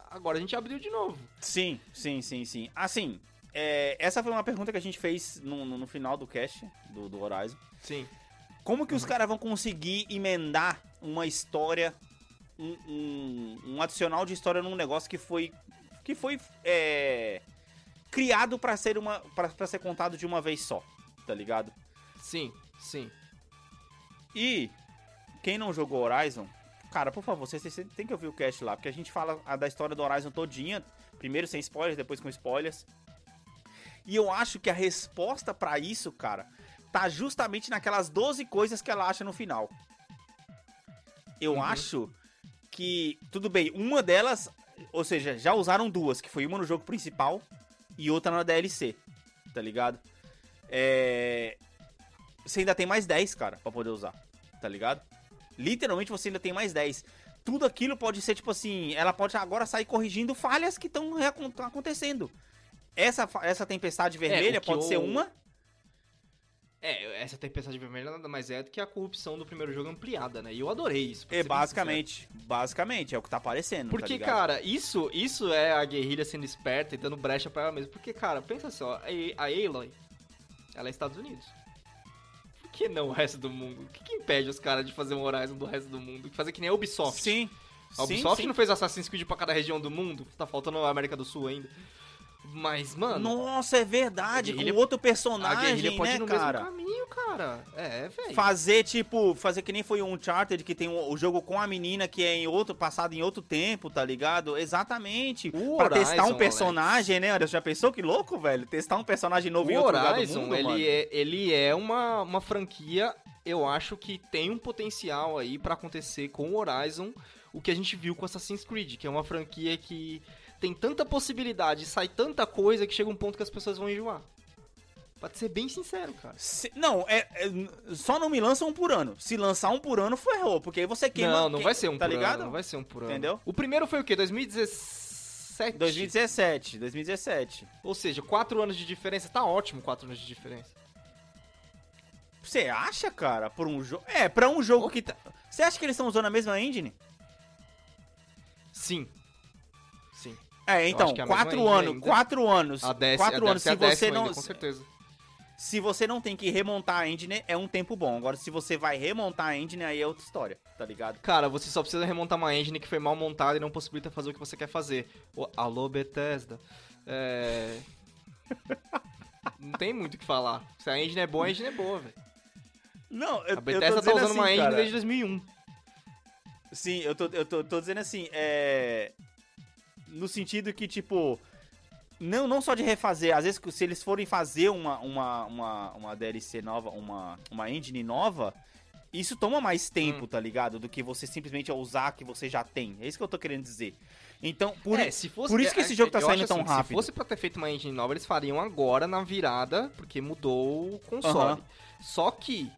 S2: agora a gente abriu de novo.
S1: Sim, sim, sim, sim. Assim, é, essa foi uma pergunta que a gente fez no, no- no final do cast do, do Horizon.
S2: Sim.
S1: Como que os caras vão conseguir emendar uma história, um, um, um adicional de história num negócio que foi que foi é, criado pra ser uma para ser contado de uma vez só, tá ligado?
S2: Sim, sim.
S1: E quem não jogou Horizon, cara, por favor, vocês tem que ouvir o cast lá, porque a gente fala a da história do Horizon todinha, primeiro sem spoilers, depois com spoilers. E eu acho que a resposta pra isso, cara, tá justamente naquelas 12 coisas que ela acha no final. Eu
S2: Uhum.
S1: acho que, tudo bem, uma delas, ou seja, já usaram duas, que foi uma no jogo principal e outra na DLC, tá ligado? É... Você ainda tem mais 10, cara, pra poder usar, tá ligado? Literalmente você ainda tem mais 10. Tudo aquilo pode ser, tipo assim, ela pode agora sair corrigindo falhas que estão acontecendo. Essa, essa tempestade vermelha
S2: É, o que
S1: pode ser
S2: eu-
S1: uma.
S2: É, essa tempestade vermelha nada mais é do que a corrupção do primeiro jogo ampliada, né? E eu adorei isso.
S1: É, basicamente. Basicamente, é o que tá aparecendo. tá
S2: Porque,
S1: ligado?
S2: cara, isso, isso é a guerrilha sendo esperta e dando brecha pra ela mesma. Porque, cara, pensa assim, ó, a Aloy, ela é Estados Unidos. Por que não o resto do mundo? O que, que impede os caras de fazer um Horizon do resto do mundo? Fazer que nem a Ubisoft.
S1: Sim.
S2: A
S1: sim,
S2: Ubisoft
S1: sim.
S2: não fez Assassin's Creed pra cada região do mundo. Tá faltando a América do Sul ainda. Mas, mano,
S1: Nossa, é verdade.
S2: A
S1: com outro
S2: a
S1: personagem,
S2: guerrilha pode
S1: né,
S2: ir no
S1: cara?
S2: mesmo caminho, cara. É, velho.
S1: Fazer, tipo, fazer que nem foi um Uncharted, que tem o, o jogo com a menina que é em outro, passado em outro tempo, tá ligado? Exatamente.
S2: O
S1: pra testar um
S2: Horizon,
S1: personagem, né? Olha, Já pensou que louco, velho? Testar um personagem novo em
S2: O
S1: outro lugar do
S2: Horizon,
S1: mundo,
S2: ele,
S1: mano.
S2: é, ele é uma, uma franquia, eu acho que tem um potencial aí pra acontecer com o Horizon, o que a gente viu com Assassin's Creed, que é uma franquia que tem tanta possibilidade, sai tanta coisa que chega um ponto que as pessoas vão enjoar. Pode ser bem sincero, cara.
S1: Se- não, é, é- só não me lança um por ano. Se lançar um por ano, ferrou. Porque aí você queima.
S2: não, não vai ser um
S1: Tá
S2: por
S1: ligado?
S2: ano, não vai ser um por ano.
S1: Entendeu?
S2: O primeiro foi o quê? 2017?
S1: 2017, 2017.
S2: Ou seja, quatro anos de diferença. Tá ótimo quatro anos de diferença.
S1: Você acha, cara, por um jogo. É, pra um jogo que tá. Você acha que eles estão usando a mesma engine?
S2: Sim.
S1: É, então,
S2: é a mesma
S1: quatro anos, quatro anos. Quatro anos. Se você não.
S2: ainda, com certeza.
S1: Se você não tem que remontar a engine, é um tempo bom. Agora, se você vai remontar a engine, aí é outra história, tá ligado?
S2: Cara, você só precisa remontar uma engine que foi mal montada e não possibilita fazer o que você quer fazer. O, alô, Bethesda. É... não tem muito o que falar. Se a engine é boa, a engine é boa, velho.
S1: Não, eu,
S2: A Bethesda tá usando uma engine desde 2001.
S1: Sim, eu tô, eu tô, tô dizendo assim, é. No sentido que, tipo. Não, não só de refazer, às vezes se eles forem fazer uma, uma, uma, uma DLC nova, uma, uma engine nova, isso toma mais tempo,
S2: Hum.
S1: tá ligado? Do que você simplesmente usar que você já tem. É isso que eu tô querendo dizer. Então, por,
S2: é, se fosse,
S1: por isso que
S2: é,
S1: esse jogo tá saindo
S2: acho
S1: tão
S2: assim,
S1: rápido.
S2: Se fosse pra ter feito uma engine nova, eles fariam agora na virada, porque mudou o console.
S1: Aham.
S2: Só que,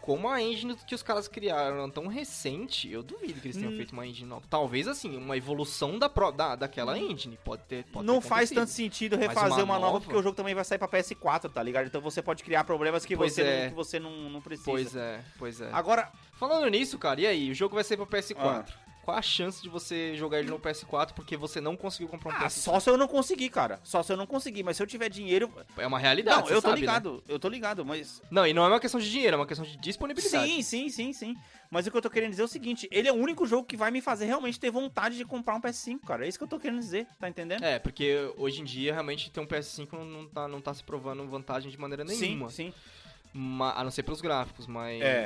S2: como a engine que os caras criaram tão recente, eu duvido que eles tenham
S1: Hum.
S2: feito uma engine nova. Talvez, assim, uma evolução da, pro- da, daquela engine. Pode ter. Pode
S1: não
S2: ter
S1: faz tanto sentido refazer
S2: uma
S1: uma, nova,
S2: nova?
S1: porque o jogo também vai sair pra PS4, tá ligado? Então você pode criar problemas que,
S2: Pois
S1: você,
S2: é.
S1: não, que você não, não precisa.
S2: Pois é, pois é.
S1: Agora,
S2: Falando nisso, cara, e aí? O jogo vai sair pra PS4.
S1: Ah.
S2: Qual a chance de você jogar ele no PS4 porque você não conseguiu comprar um
S1: ah,
S2: PS4?
S1: só se eu não conseguir, cara. Só se eu não conseguir. Mas se eu tiver dinheiro.
S2: É uma realidade,
S1: Não, eu tô
S2: sabe, né?
S1: ligado. Eu tô ligado, mas.
S2: Não, e não é uma questão de dinheiro, é uma questão de disponibilidade.
S1: Sim, sim, sim, sim. Mas o que eu tô querendo dizer é o seguinte: ele é o único jogo que vai me fazer realmente ter vontade de comprar um PS5, cara. É isso que eu tô querendo dizer, tá entendendo?
S2: É, porque hoje em dia realmente ter um PS5 não, não, tá, não tá se provando vantagem de maneira nenhuma.
S1: sim, sim.
S2: Ma- a não ser pelos gráficos, mas.
S1: É.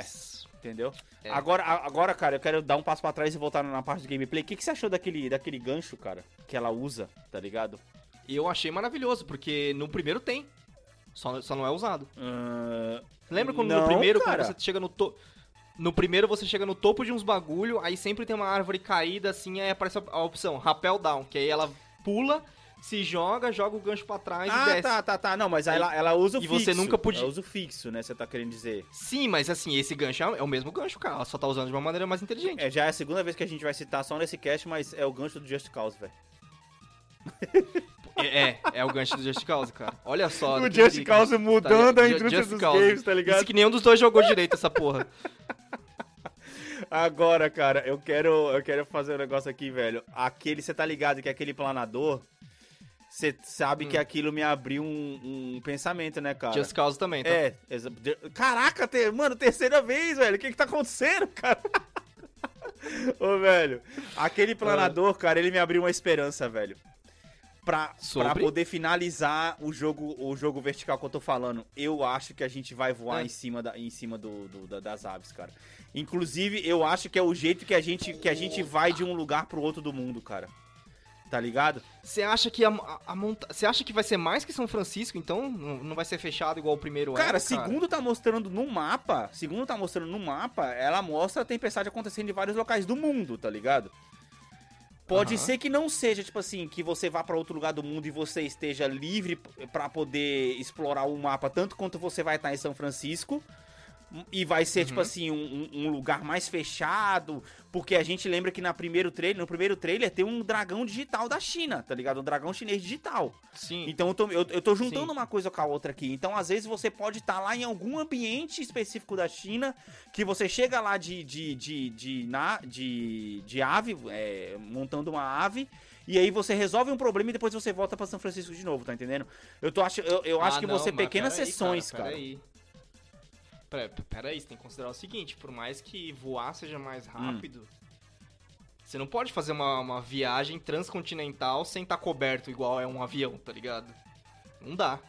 S1: Entendeu?
S2: É.
S1: Agora, agora, cara, eu quero dar um passo pra trás e voltar na parte do gameplay. O que, que você achou daquele, daquele gancho, cara? Que ela usa, tá ligado?
S2: Eu achei maravilhoso, porque no primeiro tem. Só, só não é usado.
S1: Ah,
S2: Lembra quando
S1: Não,
S2: no primeiro,
S1: cara.
S2: quando você chega no topo. No primeiro você chega no topo de uns bagulho, aí sempre tem uma árvore caída assim, aí aparece a, a opção, rappel down, que aí ela pula, se joga, joga o gancho pra trás e
S1: Ah,
S2: desce.
S1: tá, tá, tá. Não, mas ela, ela usa o
S2: E
S1: fixo.
S2: você nunca podia-
S1: Ela usa o fixo, né? Você tá querendo dizer.
S2: Sim, mas assim, esse gancho é o mesmo gancho, cara. Ela só tá usando de uma maneira mais inteligente.
S1: É, já é a segunda vez que a gente vai citar só nesse cast, mas é o gancho do Just Cause, velho.
S2: É, é, é o gancho do Just Cause, cara. Olha só.
S1: O Just. Cause mudando
S2: Tá
S1: a indústria
S2: Just
S1: dos
S2: Cause.
S1: games, tá ligado?
S2: Isso que nenhum dos dois jogou direito essa porra.
S1: Agora, cara, eu quero, eu quero fazer um negócio aqui, velho. Aquele, você tá ligado que aquele planador, Você sabe que aquilo me abriu um, um pensamento, né, cara?
S2: Just Cause também, tá?
S1: É, caraca, te- mano, terceira vez, velho. O que que tá acontecendo, cara? Ô, velho, aquele planador, cara, ele me abriu uma esperança, velho. Pra, pra poder finalizar o jogo, o jogo vertical que eu tô falando. Eu acho que a gente vai voar
S2: É.
S1: em cima, da, em cima do, do- da- das aves, cara. Inclusive, eu acho que é o jeito que a gente, que a gente vai de um lugar pro outro do mundo, cara. Tá ligado?
S2: Você acha que a, a, monta... Você acha que vai ser mais que São Francisco, então? Não, vai ser fechado igual o primeiro
S1: Cara,
S2: era,
S1: segundo tá mostrando no mapa, segundo tá mostrando no mapa, ela mostra a tempestade acontecendo em vários locais do mundo, tá ligado? Pode
S2: Aham.
S1: ser que não seja, tipo assim, que você vá pra outro lugar do mundo e você esteja livre p- pra poder explorar o mapa tanto quanto você vai estar em São Francisco. E vai ser, tipo
S2: Uhum.
S1: assim, um, um- lugar mais fechado. Porque a gente lembra que na primeiro trailer, no primeiro trailer tem um dragão digital da China, tá ligado? Um dragão chinês digital.
S2: Sim.
S1: Então eu tô, eu, eu tô juntando
S2: Sim.
S1: uma coisa com a outra aqui. Então, às vezes, você pode estar lá em algum ambiente específico da China, que você chega lá de, de, de, de, na, de, de ave, é, montando uma ave, e aí você resolve um problema e depois você volta pra São Francisco de novo, tá entendendo? Eu, tô ach, eu, eu acho
S2: Ah,
S1: que
S2: não,
S1: você pequenas sessões, cara.
S2: Peraí. Pera, peraí, você tem que considerar o seguinte, por mais que voar seja
S1: Hum.
S2: mais rápido, você não pode fazer uma, uma viagem transcontinental sem estar coberto igual é um avião, tá ligado? Não dá.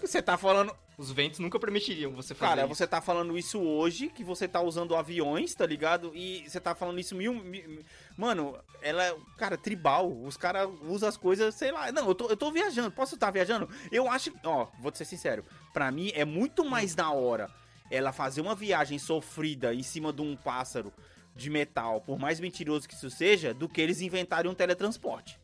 S1: Você tá falando.
S2: Os ventos nunca permitiriam você fazer
S1: Cara,
S2: isso.
S1: você tá falando isso hoje, que você tá usando aviões, tá ligado? E você tá falando isso mil. mil- mano, ela é. Cara, tribal. Os caras usam as coisas, sei lá. Não, eu tô, eu tô viajando. Posso estar viajando? Eu acho. Ó, vou te ser sincero. Pra mim é muito mais da hora ela fazer uma viagem sofrida em cima de um pássaro de metal, por mais mentiroso que isso seja, do que eles inventarem um teletransporte.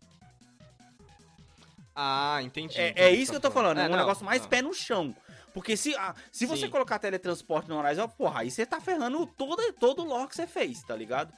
S2: Ah, entendi.
S1: É,
S2: entendi
S1: é isso que eu
S2: você
S1: tô
S2: tá
S1: falando, é um
S2: não,
S1: negócio mais
S2: não.
S1: pé no chão. Porque se, ah, se você colocar teletransporte no Horizon, porra, aí você tá ferrando todo, todo o lore que você fez, tá ligado?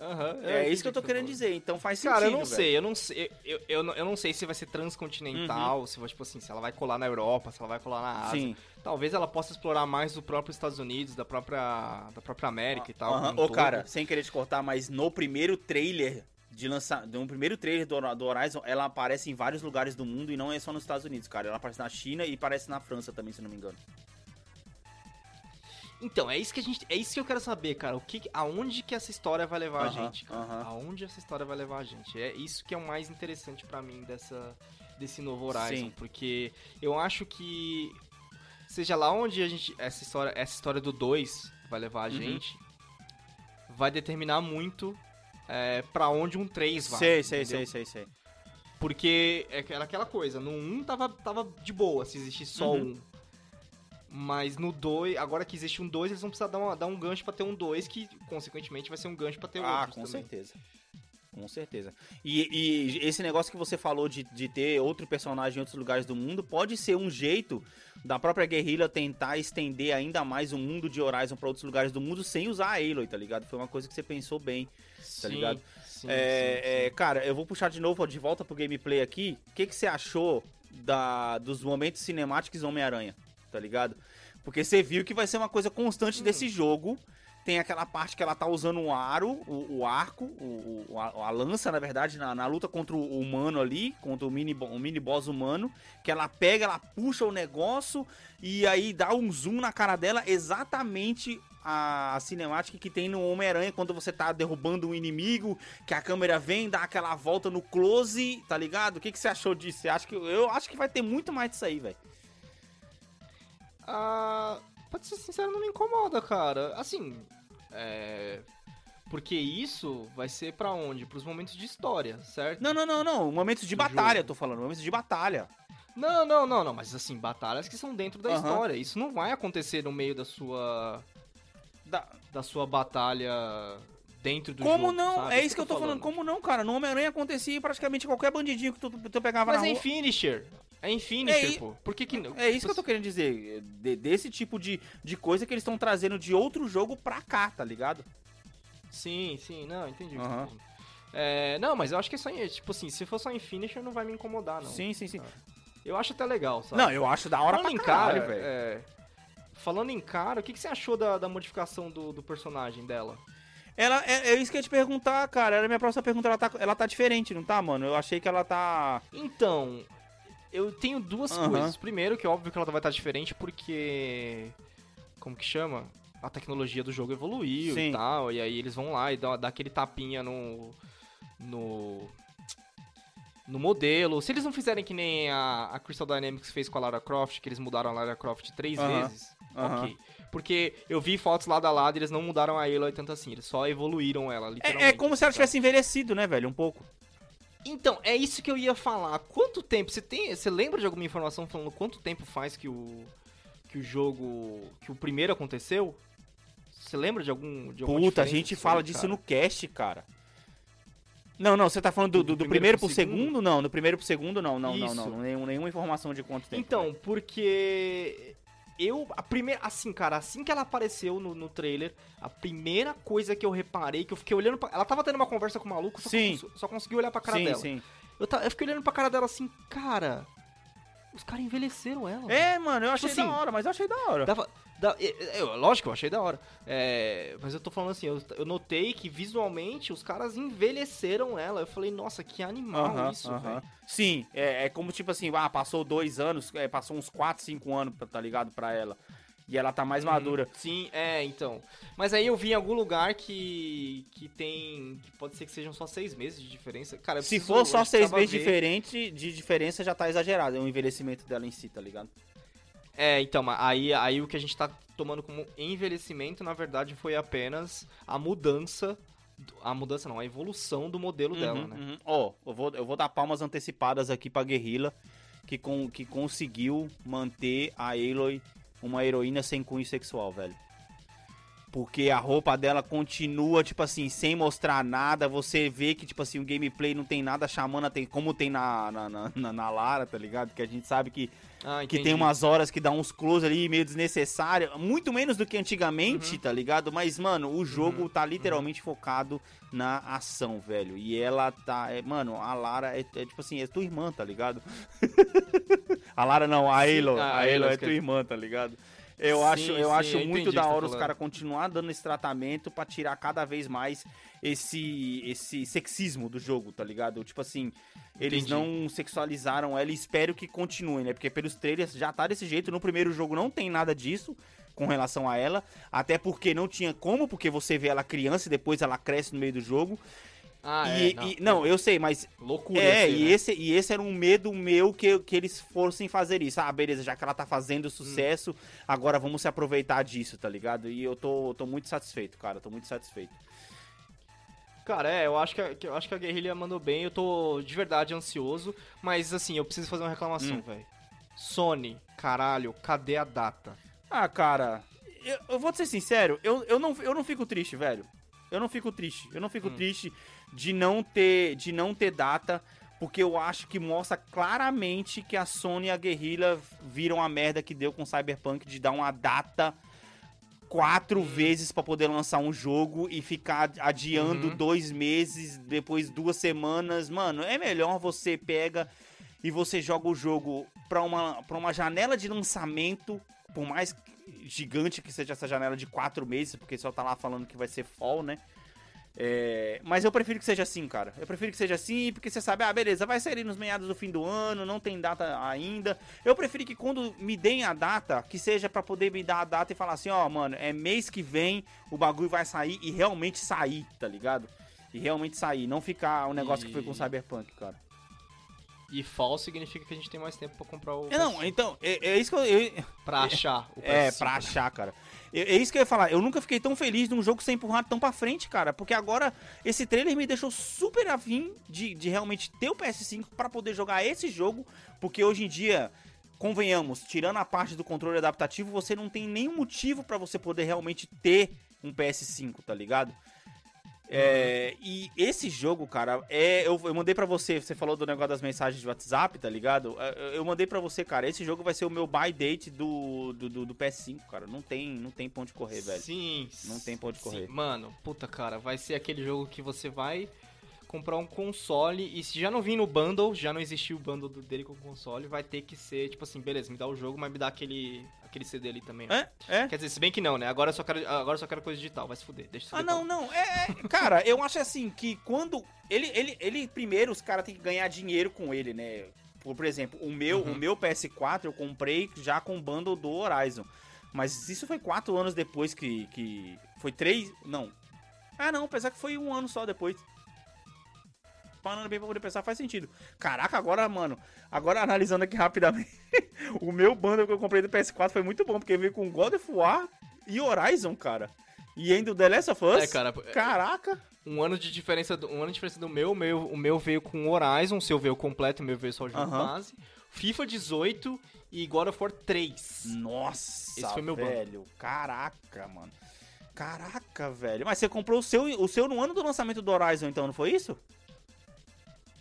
S2: Aham,
S1: É,
S2: entendi
S1: isso que eu tô
S2: o
S1: querendo dizer, então faz sentido,
S2: Cara, eu não
S1: velho.
S2: sei, eu não sei, eu, eu, não- eu não sei se vai ser transcontinental, se vai, tipo assim, se ela vai colar na Europa, se ela vai colar na Ásia.
S1: Sim.
S2: Talvez ela possa explorar mais do próprio Estados Unidos, da própria, da própria América e tal.
S1: Aham.
S2: como um
S1: Ô,
S2: todo.
S1: cara, sem querer te cortar, mas no primeiro trailer de lançar, no primeiro trailer do, do Horizon, ela aparece em vários lugares do mundo e não é só nos Estados Unidos, cara. Ela aparece na China e aparece na França também, se não me engano.
S2: Então, é isso que a gente, é isso que eu quero saber, cara. O que, aonde que essa história vai levar a
S1: Aham,
S2: gente, cara?
S1: aham.
S2: Aonde essa história vai levar a gente? É isso que é o mais interessante pra mim dessa desse novo Horizon,
S1: Sim.
S2: porque eu acho que seja lá onde a gente essa história, essa história do 2 vai levar a
S1: Uhum.
S2: gente, vai determinar muito é, para onde um 3 vai.
S1: sei, sei, sei, sei, sei.
S2: Porque é era aquela coisa, no 1 tava, tava de boa se existisse só
S1: Uhum.
S2: um. Mas no 2, agora que existe um 2, eles vão precisar dar, uma- dar um gancho pra ter um 2, que consequentemente vai ser um gancho pra ter
S1: Ah,
S2: outros
S1: com
S2: também.
S1: certeza. Com certeza. E, e esse negócio que você falou de, de ter outro personagem em outros lugares do mundo pode ser um jeito da própria guerrilha tentar estender ainda mais o mundo de Horizon pra outros lugares do mundo sem usar a Aloy, tá ligado? Foi uma coisa que você pensou bem.
S2: Sim,
S1: ligado?
S2: Sim,
S1: É,
S2: sim,
S1: é, cara, eu vou puxar de novo de volta pro gameplay aqui. O que, que você achou da, dos momentos cinemáticos Homem-Aranha? Tá ligado? Porque você viu que vai ser uma coisa constante
S2: Hum.
S1: desse jogo. Tem aquela parte que ela tá usando um aro, o, o arco, o, o- a, a lança, na verdade, na, na luta contra o humano ali, contra o mini, o mini boss humano, que ela pega, ela puxa o negócio e aí dá um zoom na cara dela, exatamente a, a cinemática que tem no Homem-Aranha quando você tá derrubando um inimigo, que a câmera vem, dá aquela volta no close, tá ligado? O que, que você achou disso? Você acha que, eu acho que vai ter muito mais disso aí, velho.
S2: Ah, pra ser sincero, não me incomoda, cara. Assim, é. Porque isso vai ser pra onde? Pros momentos de história, certo?
S1: Não, não, não, não. Momentos de
S2: No
S1: batalha,
S2: jogo.
S1: tô falando. Momentos de batalha.
S2: Não, não, não, não. Mas assim, batalhas que são dentro da história. Isso não vai acontecer no meio da sua.
S1: Da-
S2: da sua batalha dentro do
S1: Como
S2: jogo.
S1: não?
S2: sabe?
S1: É isso que eu tô falando. Como não, cara? No Homem-Aranha acontecia praticamente qualquer bandidinho que tu, tu pegava
S2: Mas
S1: na
S2: é
S1: rua.
S2: em finisher. É em finisher,
S1: É
S2: pô. Por que que não?
S1: É isso que eu tô querendo dizer. de- desse tipo de, de coisa que eles estão trazendo de outro jogo pra cá, tá ligado?
S2: Sim, sim, não, entendi. tá falando. É, não, mas eu acho que é só em, tipo assim, se for só em finisher não vai me incomodar, não.
S1: Sim, sim, sim.
S2: Eu acho até legal, sabe?
S1: Não, eu acho da hora
S2: Falando
S1: pra caralho,
S2: cara,
S1: velho.
S2: é, falando em cara, o que, que você achou da, da modificação do, do personagem dela?
S1: Ela, é, é isso que eu ia te perguntar, cara. Era a minha próxima pergunta. Ela tá, ela tá diferente, não tá, mano? Eu achei que ela tá.
S2: Então, eu tenho duas coisas. Primeiro, que é óbvio que ela vai estar diferente porque. Como que chama? A tecnologia do jogo evoluiu
S1: Sim.
S2: e tal. E aí eles vão lá e dá, dá aquele tapinha no. No. No modelo. Se eles não fizerem que nem a, a Crystal Dynamics fez com a Lara Croft, que eles mudaram a Lara Croft três
S1: Aham.
S2: vezes,
S1: Aham.
S2: ok. Porque eu vi fotos lado a lado e eles não mudaram a Aloy tanto assim, eles só evoluíram ela, literalmente.
S1: É, é como se ela tivesse envelhecido, né, velho? Um pouco.
S2: Então, é isso que eu ia falar. Quanto tempo? Você tem. Você lembra de alguma informação falando quanto tempo faz que o. que o jogo. que o primeiro aconteceu? Você lembra de algum. De
S1: Puta, a gente fala
S2: aí,
S1: disso
S2: cara?
S1: no cast, cara. Não, não, você tá falando do, do, do primeiro pro segundo? Não, do primeiro pro segundo, não, não, não,
S2: Isso.
S1: não. Nenhum, nenhuma informação de quanto tempo.
S2: Então, porque. Eu. A primeira. Assim, cara, assim que ela apareceu no, no trailer, a primeira coisa que eu reparei, que eu fiquei olhando pra. Ela tava tendo uma conversa com o maluco, só,
S1: Sim.
S2: cons- só consegui olhar pra cara
S1: sim,
S2: dela.
S1: sim.
S2: Eu, ta- eu fiquei olhando pra cara dela assim, cara. Os caras envelheceram ela.
S1: É, mano, eu achei
S2: Tipo
S1: da
S2: assim,
S1: hora, mas eu achei da hora.
S2: Dava, da- é, lógico, eu achei da hora. É, mas eu tô falando assim, eu, eu notei que visualmente os caras envelheceram ela. Eu falei, nossa, que animal
S1: Aham,
S2: isso,
S1: aham.
S2: velho.
S1: Sim, é, é como tipo assim, ah, passou dois anos, é, passou uns 4, 5 anos, tá ligado, pra ela. E ela tá mais madura.
S2: Sim, é, então. Mas aí eu vi em algum lugar que. que tem. que pode ser que sejam só seis meses de diferença. Cara, eu
S1: Se
S2: preciso-
S1: for só
S2: eu
S1: seis meses
S2: ver.
S1: diferente, de diferença já tá exagerado. É o envelhecimento dela em si, tá ligado?
S2: É, então, aí, aí o que a gente tá tomando como envelhecimento, na verdade, foi apenas a mudança. A mudança não, a evolução do modelo dela,
S1: Uhum,
S2: né?
S1: uhum. Ó, eu, vou, eu vou dar palmas antecipadas aqui pra Guerrilla, que, com, que conseguiu manter a Aloy uma heroína sem cunho sexual, velho. Porque a roupa dela continua, tipo assim, sem mostrar nada. Você vê que, tipo assim, o gameplay não tem nada chamando, aten- como tem na, na, na, na- Lara, tá ligado? Que a gente sabe que
S2: Ah,
S1: que tem umas horas que dá uns close ali meio desnecessário, muito menos do que antigamente,
S2: Uhum.
S1: tá ligado? Mas, mano, o jogo tá literalmente focado na ação, velho. E ela tá, é, mano, a Lara é, é tipo assim, é tua irmã, tá ligado? a Lara não, a Elo,
S2: a
S1: Elo é tua irmã, tá ligado? Eu
S2: Sim,
S1: acho, eu
S2: sim,
S1: acho
S2: eu
S1: muito da
S2: você
S1: hora
S2: tá
S1: os caras continuar dando esse tratamento pra tirar cada vez mais esse esse sexismo do jogo, tá ligado? Tipo assim, eles
S2: Entendi.
S1: não sexualizaram ela e espero que continue, né? Porque pelos trailers já tá desse jeito. No primeiro jogo não tem nada disso com relação a ela. Até porque não tinha como, porque você vê ela criança e depois ela cresce no meio do jogo.
S2: Ah,
S1: e,
S2: é, não.
S1: e- não, eu sei, mas.
S2: Loucura.
S1: É,
S2: assim,
S1: e,
S2: né?
S1: esse, e esse era um medo meu que, que eles fossem fazer isso. Ah, beleza, já que ela tá fazendo sucesso, agora vamos se aproveitar disso, tá ligado? E eu tô, tô muito satisfeito, cara. Tô muito satisfeito.
S2: Cara, é, eu acho que, a- que- eu acho que a guerrilha mandou bem, eu tô de verdade ansioso, mas assim, eu preciso fazer uma reclamação,
S1: Hum.
S2: velho. Sony, caralho, cadê a data?
S1: Ah, cara, eu, eu vou te ser sincero, eu, eu, não, eu não fico triste, velho. Eu não fico triste. Eu não fico
S2: Hum.
S1: triste de não ter de não ter data, porque eu acho que mostra claramente que a Sony e a Guerrilla viram a merda que deu com o Cyberpunk de dar uma data quatro vezes pra poder lançar um jogo e ficar adiando
S2: Uhum.
S1: dois meses, depois duas semanas. Mano, é melhor você pega e você joga o jogo pra uma, pra uma janela de lançamento, por mais gigante que seja essa janela de quatro meses, porque só tá lá falando que vai ser fall, né? É, mas eu prefiro que seja assim, cara. Eu prefiro que seja assim, porque você sabe, ah, beleza, vai sair nos meados do fim do ano, não tem data ainda. Eu prefiro que quando me deem a data, que seja pra poder me dar a data e falar assim, ó, mano, é mês que vem, o bagulho vai sair e realmente sair, tá ligado? E realmente sair, não ficar um negócio que foi com
S2: E-
S1: Cyberpunk, cara.
S2: E fall significa que a gente tem mais tempo pra comprar o.
S1: É, Não, então, é, é isso que eu- eu,
S2: Pra achar o
S1: É,
S2: PS5,
S1: pra
S2: né?
S1: achar, cara. É, é isso que eu ia falar. Eu nunca fiquei tão feliz de um jogo ser empurrado tão pra frente, cara. Porque agora esse trailer me deixou super afim de, de realmente ter o PS5 pra poder jogar esse jogo. Porque hoje em dia, convenhamos, tirando a parte do controle adaptativo, você não tem nenhum motivo pra você poder realmente ter um PS5, tá ligado? É, e esse jogo, cara, é, eu, eu mandei pra você, você falou do negócio das mensagens de WhatsApp, tá ligado? É, Eu mandei pra você, cara, esse jogo vai ser o meu buy date do, do, do- do PS5, cara. Não tem, não tem ponto de correr, velho.
S2: Sim.
S1: Não tem onde
S2: sim.
S1: correr.
S2: Mano, puta cara, vai ser aquele jogo que você vai comprar um console e se já não vir no bundle, já não existiu o bundle do- dele com o console, vai ter que ser, tipo assim, beleza, me dá o jogo, mas me dá aquele aquele CD ali também.
S1: É? É?
S2: Quer dizer, se bem que não, né? Agora eu só quero, agora eu só quero coisa digital, vai se fuder. Deixa
S1: Ah, não, não. É, é, cara, eu acho assim que quando. Ele, ele, ele primeiro, os caras têm que ganhar dinheiro com ele, né? Por, por exemplo, o meu,
S2: Uhum.
S1: o meu PS4 eu comprei já com o bundle do Horizon. Mas isso foi quatro anos depois que. que foi três. Não. Ah, não, apesar que foi um ano só depois. Falando bem pra poder pensar, faz sentido. Caraca, agora, mano, agora analisando aqui rapidamente, o meu bundle que eu comprei do PS4 foi muito bom, porque veio com God of War e Horizon, cara. E ainda o The Last of Us.
S2: É, cara,
S1: Caraca.
S2: um ano de diferença do, um ano de diferença do meu, o meu, o meu veio com Horizon, o seu veio completo, o meu veio só o jogo
S1: Aham.
S2: base. FIFA 18 e God of War 3.
S1: Nossa,
S2: Esse foi meu
S1: velho. Caraca, mano. Caraca, velho. Mas você comprou o seu, o seu no ano do lançamento do Horizon, então, não foi isso?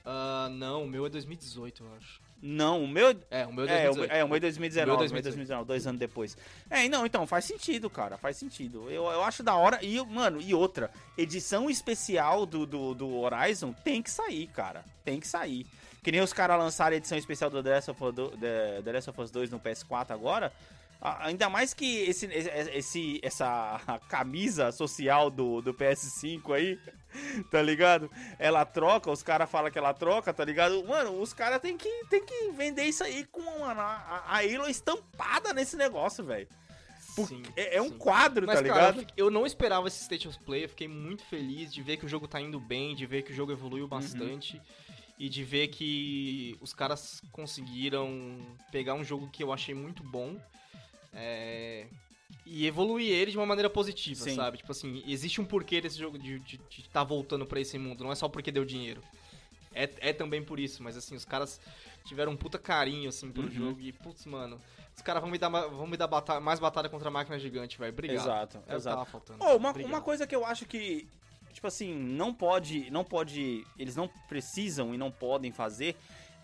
S2: Ah, não, o meu é 2018, eu acho.
S1: Não, o meu.
S2: É, o meu é
S1: É, o,
S2: 2018.
S1: é, o meu é 2019,
S2: O meu é
S1: meu é 2019, dois anos depois. É, não, então, faz sentido, cara, faz sentido. Eu, eu acho da hora. E, mano, e outra, edição especial do, do, do Horizon tem que sair, cara. Tem que sair. Que nem os caras lançaram a edição especial do The Last of Us, do- The- The Last of Us 2 no PS4 agora. Ainda mais que esse, esse, essa camisa social do, do PS5 aí, tá ligado? Ela troca, os caras falam que ela troca, tá ligado? Mano, os caras tem que, tem que vender isso aí com mano, a, a Halo estampada nesse negócio, velho.
S2: Sim,
S1: É, é um
S2: sim.
S1: quadro,
S2: Mas,
S1: tá
S2: cara,
S1: ligado?
S2: eu, fiquei- eu não esperava esse State of Play, eu fiquei muito feliz de ver que o jogo tá indo bem, de ver que o jogo
S1: Uhum.
S2: evoluiu bastante e de ver que os caras conseguiram pegar um jogo que eu achei muito bom é, e evoluir ele de uma maneira positiva,
S1: Sim.
S2: sabe? Tipo assim, existe um porquê desse jogo de estar tá voltando pra esse mundo, não é só porque deu dinheiro. É, é também por isso, mas assim, os caras tiveram um puta carinho, assim, pelo
S1: Uhum.
S2: jogo e, putz, mano, os caras vão me dar, vão me dar bata- mais batalha contra a máquina gigante, velho. Obrigado.
S1: Exato,
S2: É
S1: exato.
S2: faltando.
S1: Oh, uma,
S2: Obrigado.
S1: uma coisa que eu acho que, tipo assim, não pode, não pode, eles não precisam e não podem fazer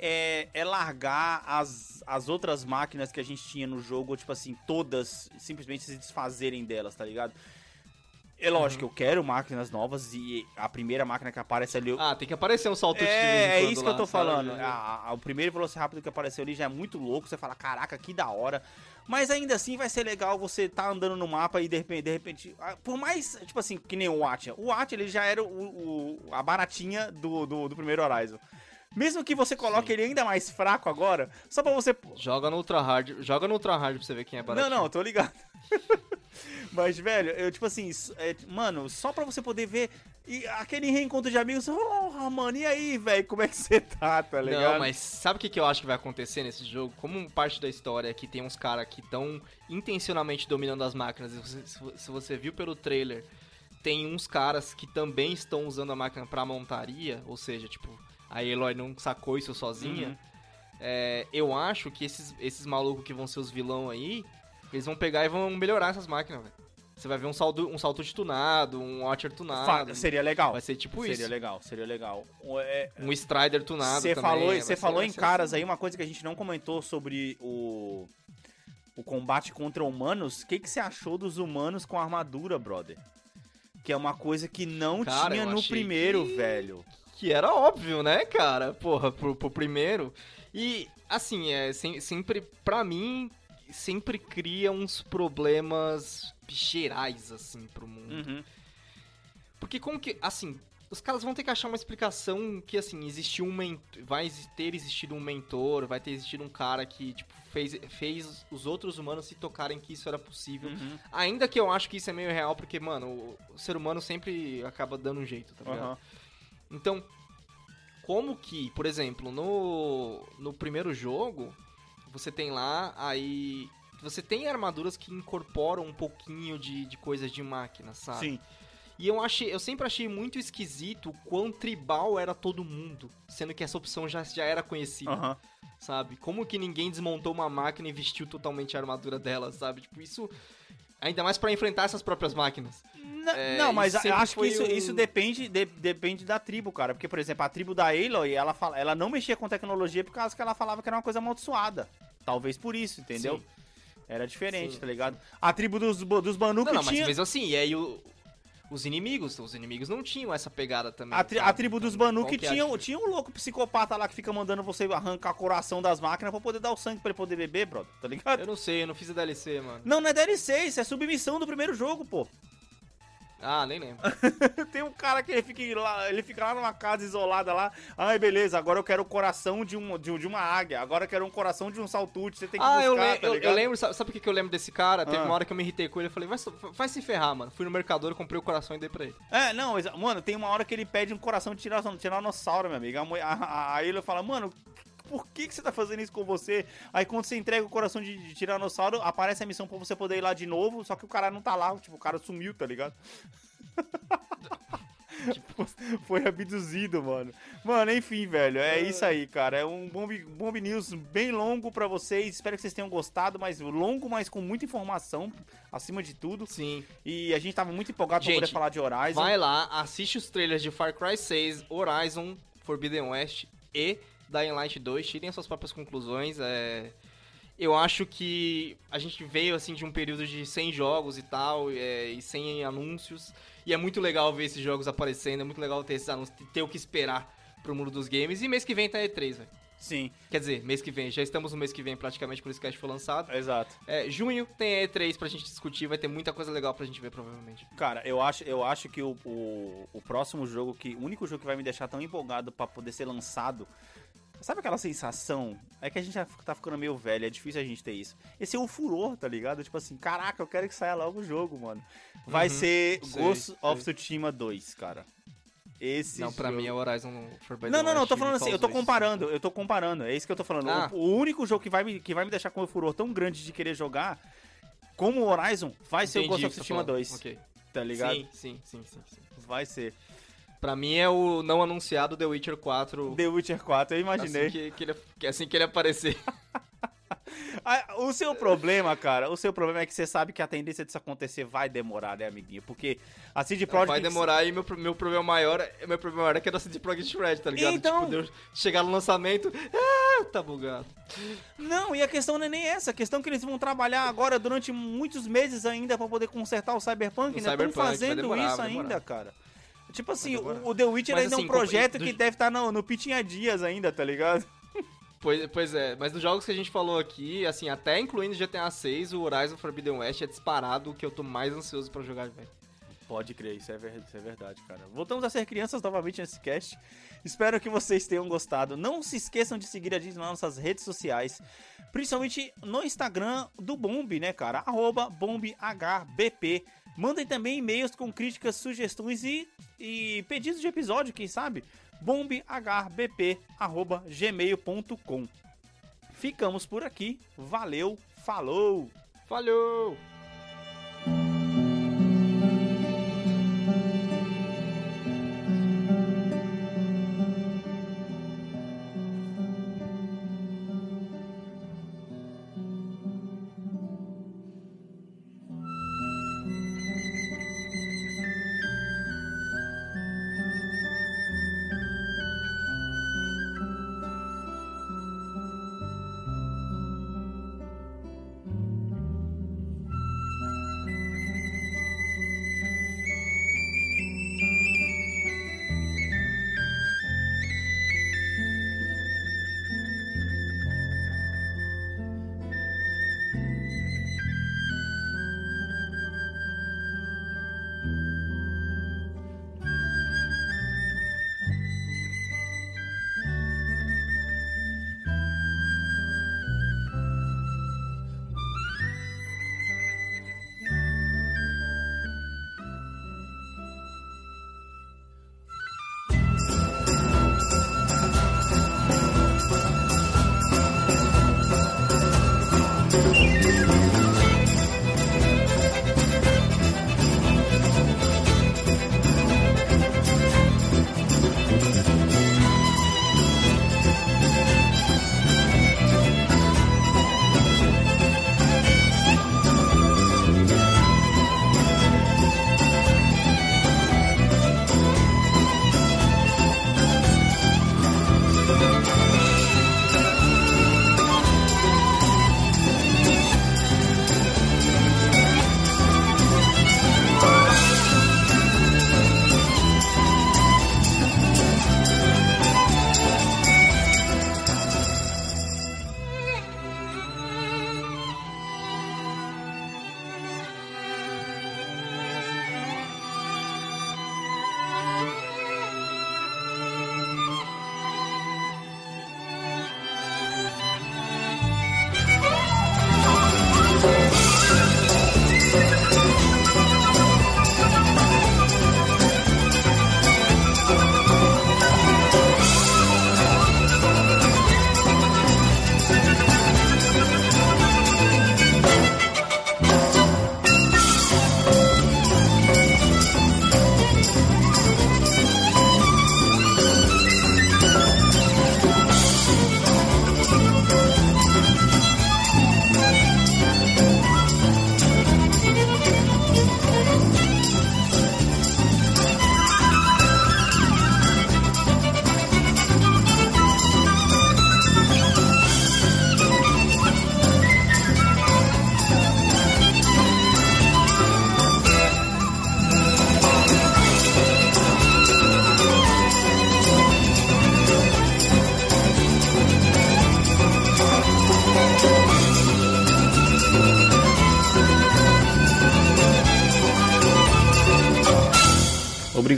S1: é, é largar as, as outras máquinas que a gente tinha no jogo, tipo assim, todas, simplesmente se desfazerem delas, tá ligado? É lógico,
S2: Uhum.
S1: eu quero máquinas novas e a primeira máquina que aparece ali... eu-
S2: Ah, tem que aparecer um salto
S1: é, é isso que
S2: lá,
S1: eu tô falando. A- a- o primeiro Velociraptor que apareceu ali já é muito louco. Você fala, caraca, que da hora. Mas ainda assim vai ser legal você tá andando no mapa e de repente, de repente. ah, Por mais, tipo assim, que nem o Watch. O Watch ele já era o, o- a baratinha do, do, do primeiro Horizon. Mesmo que você coloque
S2: Sim.
S1: ele ainda mais fraco agora, só pra você.
S2: Joga no Ultra Hard, joga no Ultra Hard pra você ver quem é
S1: Não,
S2: baratinho.
S1: não, tô ligado. Mas, velho, eu, tipo assim, é, mano, só pra você poder ver e aquele reencontro de amigos, oh, mano, e aí, velho, como é que você tá, tá ligado?
S2: Não, mas sabe o que, que eu acho que vai acontecer nesse jogo? Como parte da história é que tem uns caras que estão intencionalmente dominando as máquinas, e se se você viu pelo trailer, tem uns caras que também estão usando a máquina pra montaria, ou seja, tipo, a Eloy não sacou isso sozinha.
S1: Uhum.
S2: É, eu acho que esses, esses malucos que vão ser os vilão aí, eles vão pegar e vão melhorar essas máquinas, velho. Você vai ver um salto, um salto de tunado, um Watcher tunado.
S1: Seria legal.
S2: Vai ser tipo
S1: seria
S2: isso.
S1: legal, seria legal. É,
S2: Um Strider tunado
S1: Você falou, você falou em caras
S2: assim.
S1: aí uma coisa que a gente não comentou sobre o o combate contra humanos. O que que você achou dos humanos com armadura, brother? Que é uma coisa que não
S2: Cara,
S1: tinha no primeiro,
S2: que-
S1: velho.
S2: Que era óbvio, né, cara? Porra, pro, pro primeiro. E, assim, é sem- sempre, pra mim, sempre cria uns problemas gerais, assim, pro mundo.
S1: Uhum.
S2: Porque como que, assim, os caras vão ter que achar uma explicação que, assim, existiu um mentor, vai ter existido um mentor, vai ter existido um cara que, tipo, fez, fez os outros humanos se tocarem que isso era possível.
S1: Uhum.
S2: Ainda que eu acho que isso é meio real, porque, mano, o, o ser humano sempre acaba dando um jeito, tá ligado?
S1: Aham.
S2: Então, como que, por exemplo, no, no primeiro jogo, você tem lá, aí. Você tem armaduras que incorporam um pouquinho de, de coisas de máquina, sabe?
S1: Sim.
S2: E eu achei, eu sempre achei muito esquisito o quão tribal era todo mundo, sendo que essa opção já, já era conhecida, sabe? Como que ninguém desmontou uma máquina e vestiu totalmente a armadura dela, sabe? Tipo, isso. Ainda mais pra enfrentar essas próprias máquinas.
S1: N-
S2: É,
S1: não, mas acho que isso,
S2: um-
S1: isso depende, de- depende da tribo, cara. Porque, por exemplo, a tribo da Aloy, ela, fala, ela não mexia com tecnologia por causa que ela falava que era uma coisa amaldiçoada. Talvez por isso, entendeu?
S2: Sim.
S1: Era diferente,
S2: Sim,
S1: tá ligado? A tribo dos, dos Banu
S2: Não, não, mas
S1: tinha...
S2: mesmo assim, e aí o, os inimigos. Os inimigos não tinham essa pegada também.
S1: A, tri- a
S2: sabe?
S1: tribo dos
S2: Então,
S1: Banu que
S2: é a
S1: tinha, tinha um louco psicopata lá que fica mandando você arrancar o coração das máquinas pra poder dar o sangue pra ele poder beber, brother. Tá ligado?
S2: Eu não sei, eu não fiz a DLC, mano.
S1: Não, não é DLC, isso é submissão do primeiro jogo, pô.
S2: Ah, nem lembro.
S1: Tem um cara que ele fica lá, ele fica lá numa casa isolada lá. Ai, beleza, agora eu quero o coração de, um, de, de uma águia. Agora eu quero um coração de um saltute. Você tem que
S2: Ah,
S1: buscar,
S2: eu, le-
S1: tá
S2: eu, eu lembro, sabe, sabe por que eu lembro desse cara? Teve
S1: Ah.
S2: uma hora que eu me irritei com ele, eu falei, vai, vai se ferrar, mano. Fui no mercador, comprei o coração e dei pra ele.
S1: É, não, mano, tem uma hora que ele pede um coração de tiranossauro, meu amigo. A, mulher- a, a, a ele fala, mano, por que, que você tá fazendo isso com você? Aí quando você entrega o coração de, de tiranossauro, aparece a missão pra você poder ir lá de novo, só que o cara não tá lá, tipo, o cara sumiu, tá ligado? Foi abduzido, mano. Mano, enfim, velho, é isso aí, cara. É um Bomb, Bomb News bem longo pra vocês. Espero que vocês tenham gostado, mas longo, mas com muita informação, acima de tudo.
S2: Sim.
S1: E a gente tava muito empolgado
S2: Gente,
S1: pra poder falar de Horizon.
S2: Vai lá, assiste os trailers de Far Cry 6, Horizon, Forbidden West e Dying Light 2. Tirem as suas próprias conclusões. É... Eu acho que a gente veio assim de um período de 100 jogos e tal, é, e 100 anúncios. E é muito legal ver esses jogos aparecendo, é muito legal ter esses anúncios, ter o que esperar pro mundo dos games. E mês que vem tá E3, velho.
S1: Sim,
S2: Quer dizer, mês que vem, já estamos no mês que vem praticamente quando esse cast foi lançado.
S1: exato.
S2: É, junho tem a E3 pra gente discutir, vai ter muita coisa legal pra gente ver provavelmente.
S1: Cara, eu acho, eu acho que o, o, o próximo jogo, que o único jogo que vai me deixar tão empolgado pra poder ser lançado. Sabe aquela sensação? É que a gente já tá ficando meio velho, é difícil a gente ter isso. Esse é o furor, tá ligado? Tipo assim, caraca, eu quero que saia logo o jogo, mano. Vai
S2: Uhum,
S1: ser
S2: sei,
S1: Ghost
S2: sei.
S1: of Tsushima 2, cara. Esse
S2: Não, pra
S1: jogo-
S2: mim é o Horizon Forbidden
S1: Não, não, não, tô falando assim, eu tô
S2: Fallout 2.
S1: comparando, eu tô comparando, é isso que eu tô falando.
S2: Ah.
S1: O, o único jogo que vai, me, que vai me deixar com o furor tão grande de querer jogar, como o Horizon, vai ser o
S2: Entendi
S1: Ghost of
S2: você
S1: Tsushima
S2: falou.
S1: 2,
S2: Ok.
S1: tá ligado?
S2: Sim, sim, sim, sim, sim.
S1: Vai ser.
S2: Pra mim é o não anunciado The Witcher 4.
S1: The Witcher 4, eu imaginei.
S2: Assim que, que ele, assim que ele aparecer.
S1: Ah, o seu problema, cara, o seu problema é que você sabe que a tendência disso acontecer vai demorar, né, amiguinho? Porque a CD Projekt...
S2: Vai demorar e meu, meu problema maior é- meu problema maior é que é da CD Projekt Red, tá ligado?
S1: Então-
S2: Tipo, chegar no lançamento, ah, tá bugado.
S1: Não, e a questão não é nem essa. A questão é que eles vão trabalhar agora durante muitos meses ainda pra poder consertar o Cyberpunk,
S2: O
S1: né? Estão
S2: Cyberpunk, vai
S1: fazendo
S2: demorar,
S1: isso ainda, cara. Tipo assim, o, o The Witcher
S2: Mas
S1: ainda é
S2: assim,
S1: um projeto
S2: do-
S1: que deve estar no, no Pitinha Dias ainda, tá ligado?
S2: Pois, pois é, mas dos jogos que a gente falou aqui, assim, até incluindo GTA 6, o Horizon Forbidden West é disparado o que eu tô mais ansioso pra jogar, velho.
S1: Pode crer, isso é, isso é verdade, cara. Voltamos a ser crianças novamente nesse cast. Espero que vocês tenham gostado. Não se esqueçam de seguir a gente nas nossas redes sociais, principalmente no Instagram do Bomb, né, cara? Arroba BombHBP. Mandem também e-mails com críticas, sugestões e, e pedidos de episódio, quem sabe? bombhbp.gmail.com Ficamos por aqui. Valeu, falou!
S2: Falhou!